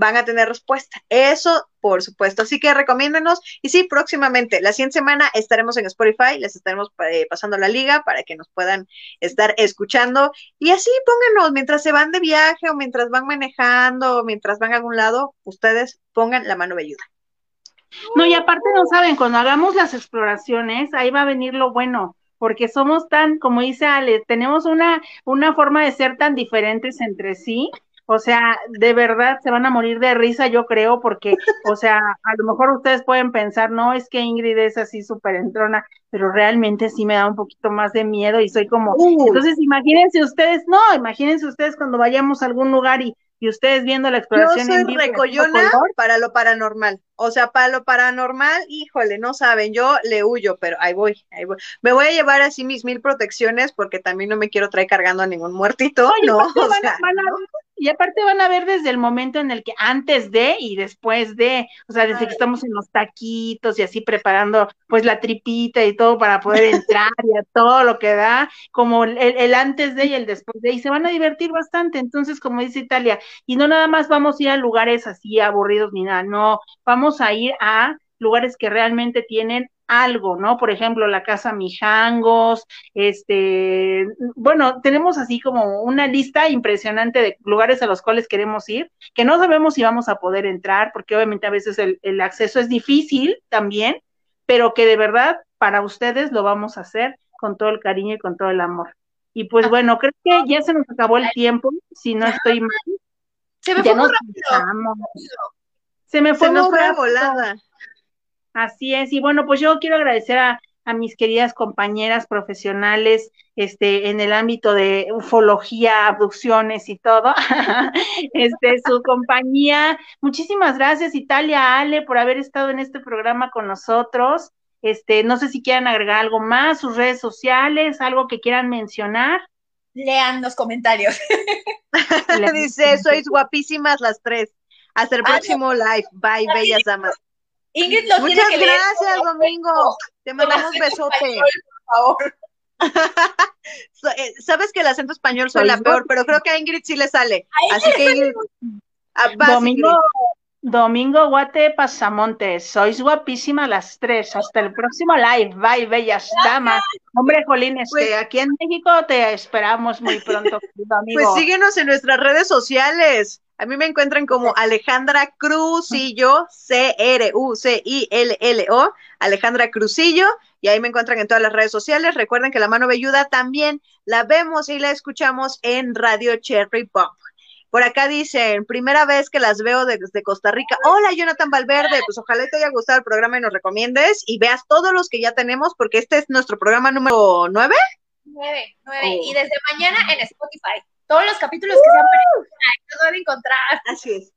van a tener respuesta. Eso, por supuesto. Así que recomiéndenos. Y sí, próximamente, la siguiente semana estaremos en Spotify, les estaremos eh, pasando la liga para que nos puedan estar escuchando. Y así pónganos, mientras se van de viaje o mientras van manejando o mientras van a algún lado, ustedes pongan la mano ayuda. No, y aparte no saben, cuando hagamos las exploraciones, ahí va a venir lo bueno porque somos tan, como dice Ale, tenemos una, una forma de ser tan diferentes entre sí, o sea, de verdad se van a morir de risa, yo creo, porque, [laughs] o sea, a lo mejor ustedes pueden pensar, no, es que Ingrid es así súper entrona, pero realmente sí me da un poquito más de miedo y soy como, uh. entonces imagínense ustedes, no, imagínense ustedes cuando vayamos a algún lugar y, y ustedes viendo la exploración. Yo soy recollona para lo paranormal. O sea, para lo paranormal, híjole, no saben, yo le huyo, pero ahí voy, ahí voy. Me voy a llevar así mis mil protecciones porque también no me quiero traer cargando a ningún muertito, ¿no? [laughs] O sea, y aparte van a ver desde el momento en el que antes de y después de, o sea, desde que estamos en los taquitos y así preparando pues la tripita y todo para poder entrar y a todo lo que da, como el, el, antes de y el después de, y se van a divertir bastante. Entonces, como dice Italia, y no nada más vamos a ir a lugares así aburridos ni nada, no, vamos a ir a lugares que realmente tienen algo, ¿no? Por ejemplo, la Casa Mijangos, este, bueno, tenemos así como una lista impresionante de lugares a los cuales queremos ir, que no sabemos si vamos a poder entrar, porque obviamente a veces el, el acceso es difícil también, pero que de verdad para ustedes lo vamos a hacer con todo el cariño y con todo el amor. Y pues ah. bueno, creo que ya se nos acabó el tiempo, si no estoy mal. Se me fue muy rápido. Se me fue se nos fue volada. Así es, y bueno, pues yo quiero agradecer a, a mis queridas compañeras profesionales este, en el ámbito de ufología, abducciones y todo, [laughs] este, su compañía. Muchísimas gracias, Italia, Ale, por haber estado en este programa con nosotros. Este, no sé si quieran agregar algo más, sus redes sociales, algo que quieran mencionar. Lean los comentarios. [laughs] Dice, sois guapísimas las tres. Hasta el próximo live. Bye, bellas damas. Ingrid lo Muchas tiene que gracias, Domingo. Te mandamos besote. por favor. [laughs] Eh, sabes que el acento español soy la peor, pero creo que a Ingrid sí le sale. Así que Ingrid, ah, Domingo, Domingo Guate Pasamontes, sois guapísimas las tres. Hasta el próximo live. Bye, bellas damas. Hombre, Jolines, pues, aquí en México te esperamos muy pronto, Pues síguenos en nuestras redes sociales. A mí me encuentran como Alejandra Cruzillo, C-R-U-C-I-L-L-O, Alejandra Cruzillo, y ahí me encuentran en todas las redes sociales. Recuerden que la mano velluda también la vemos y la escuchamos en Radio Cherry Pop. Por acá dicen, primera vez que las veo desde Costa Rica. Hola, Jonathan Valverde. Pues ojalá te haya gustado el programa y nos recomiendes y veas todos los que ya tenemos, porque este es nuestro programa número nueve. Nueve, nueve. Y desde mañana en Spotify todos los capítulos que se han perdido, los van a encontrar. Así es.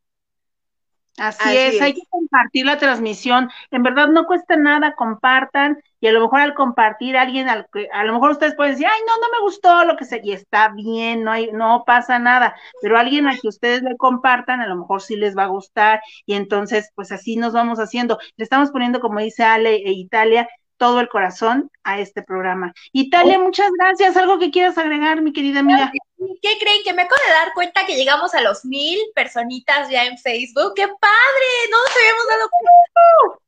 Así, es, hay que compartir la transmisión. En verdad no cuesta nada, compartan y a lo mejor al compartir alguien, al, a lo mejor ustedes pueden decir, ay, no, no me gustó lo que sea, y está bien, no hay, no pasa nada, pero alguien a que ustedes le compartan, a lo mejor sí les va a gustar y entonces, pues así nos vamos haciendo. Le estamos poniendo, como dice Ale e Italia, todo el corazón a este programa. Italia, oh. muchas gracias. ¿Algo que quieras agregar, mi querida amiga? ¿Qué creen? Que me acabo de dar cuenta que llegamos a los mil personitas ya en Facebook. ¡Qué padre! No nos habíamos dado cuenta.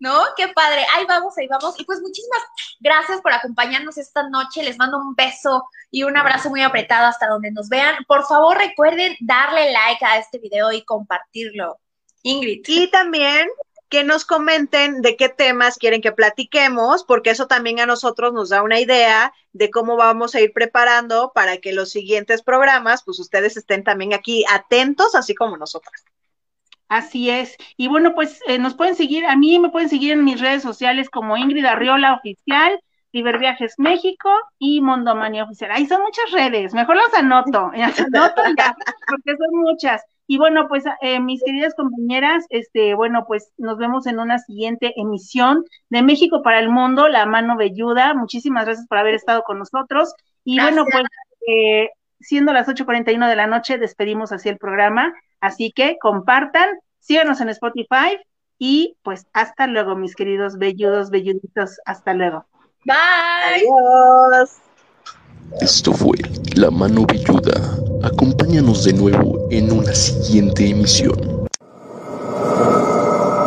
¿No? ¡Qué padre! Ahí vamos, ahí vamos. Y pues muchísimas gracias por acompañarnos esta noche. Les mando un beso y un abrazo muy apretado hasta donde nos vean. Por favor, recuerden darle like a este video y compartirlo. Ingrid. Y también que nos comenten de qué temas quieren que platiquemos, porque eso también a nosotros nos da una idea de cómo vamos a ir preparando para que los siguientes programas, pues ustedes estén también aquí atentos, así como nosotras. Así es. Y bueno, pues eh, nos pueden seguir, a mí me pueden seguir en mis redes sociales como Ingrid Arriola Oficial, Viajes México y Mondomania Oficial. Ahí son muchas redes, mejor las anoto, [laughs] las anoto ya, porque son muchas. Y bueno, pues eh, mis queridas compañeras, este, bueno, pues nos vemos en una siguiente emisión de México para el Mundo, La Mano Velluda. Muchísimas gracias por haber estado con nosotros. Y bueno, pues eh, siendo las 8.41 de la noche, despedimos así el programa. Así que compartan, síganos en Spotify y pues hasta luego, mis queridos velludos, velluditos. Hasta luego. Bye. Adiós. Esto fue La Mano Velluda. Acompáñanos de nuevo en una siguiente emisión.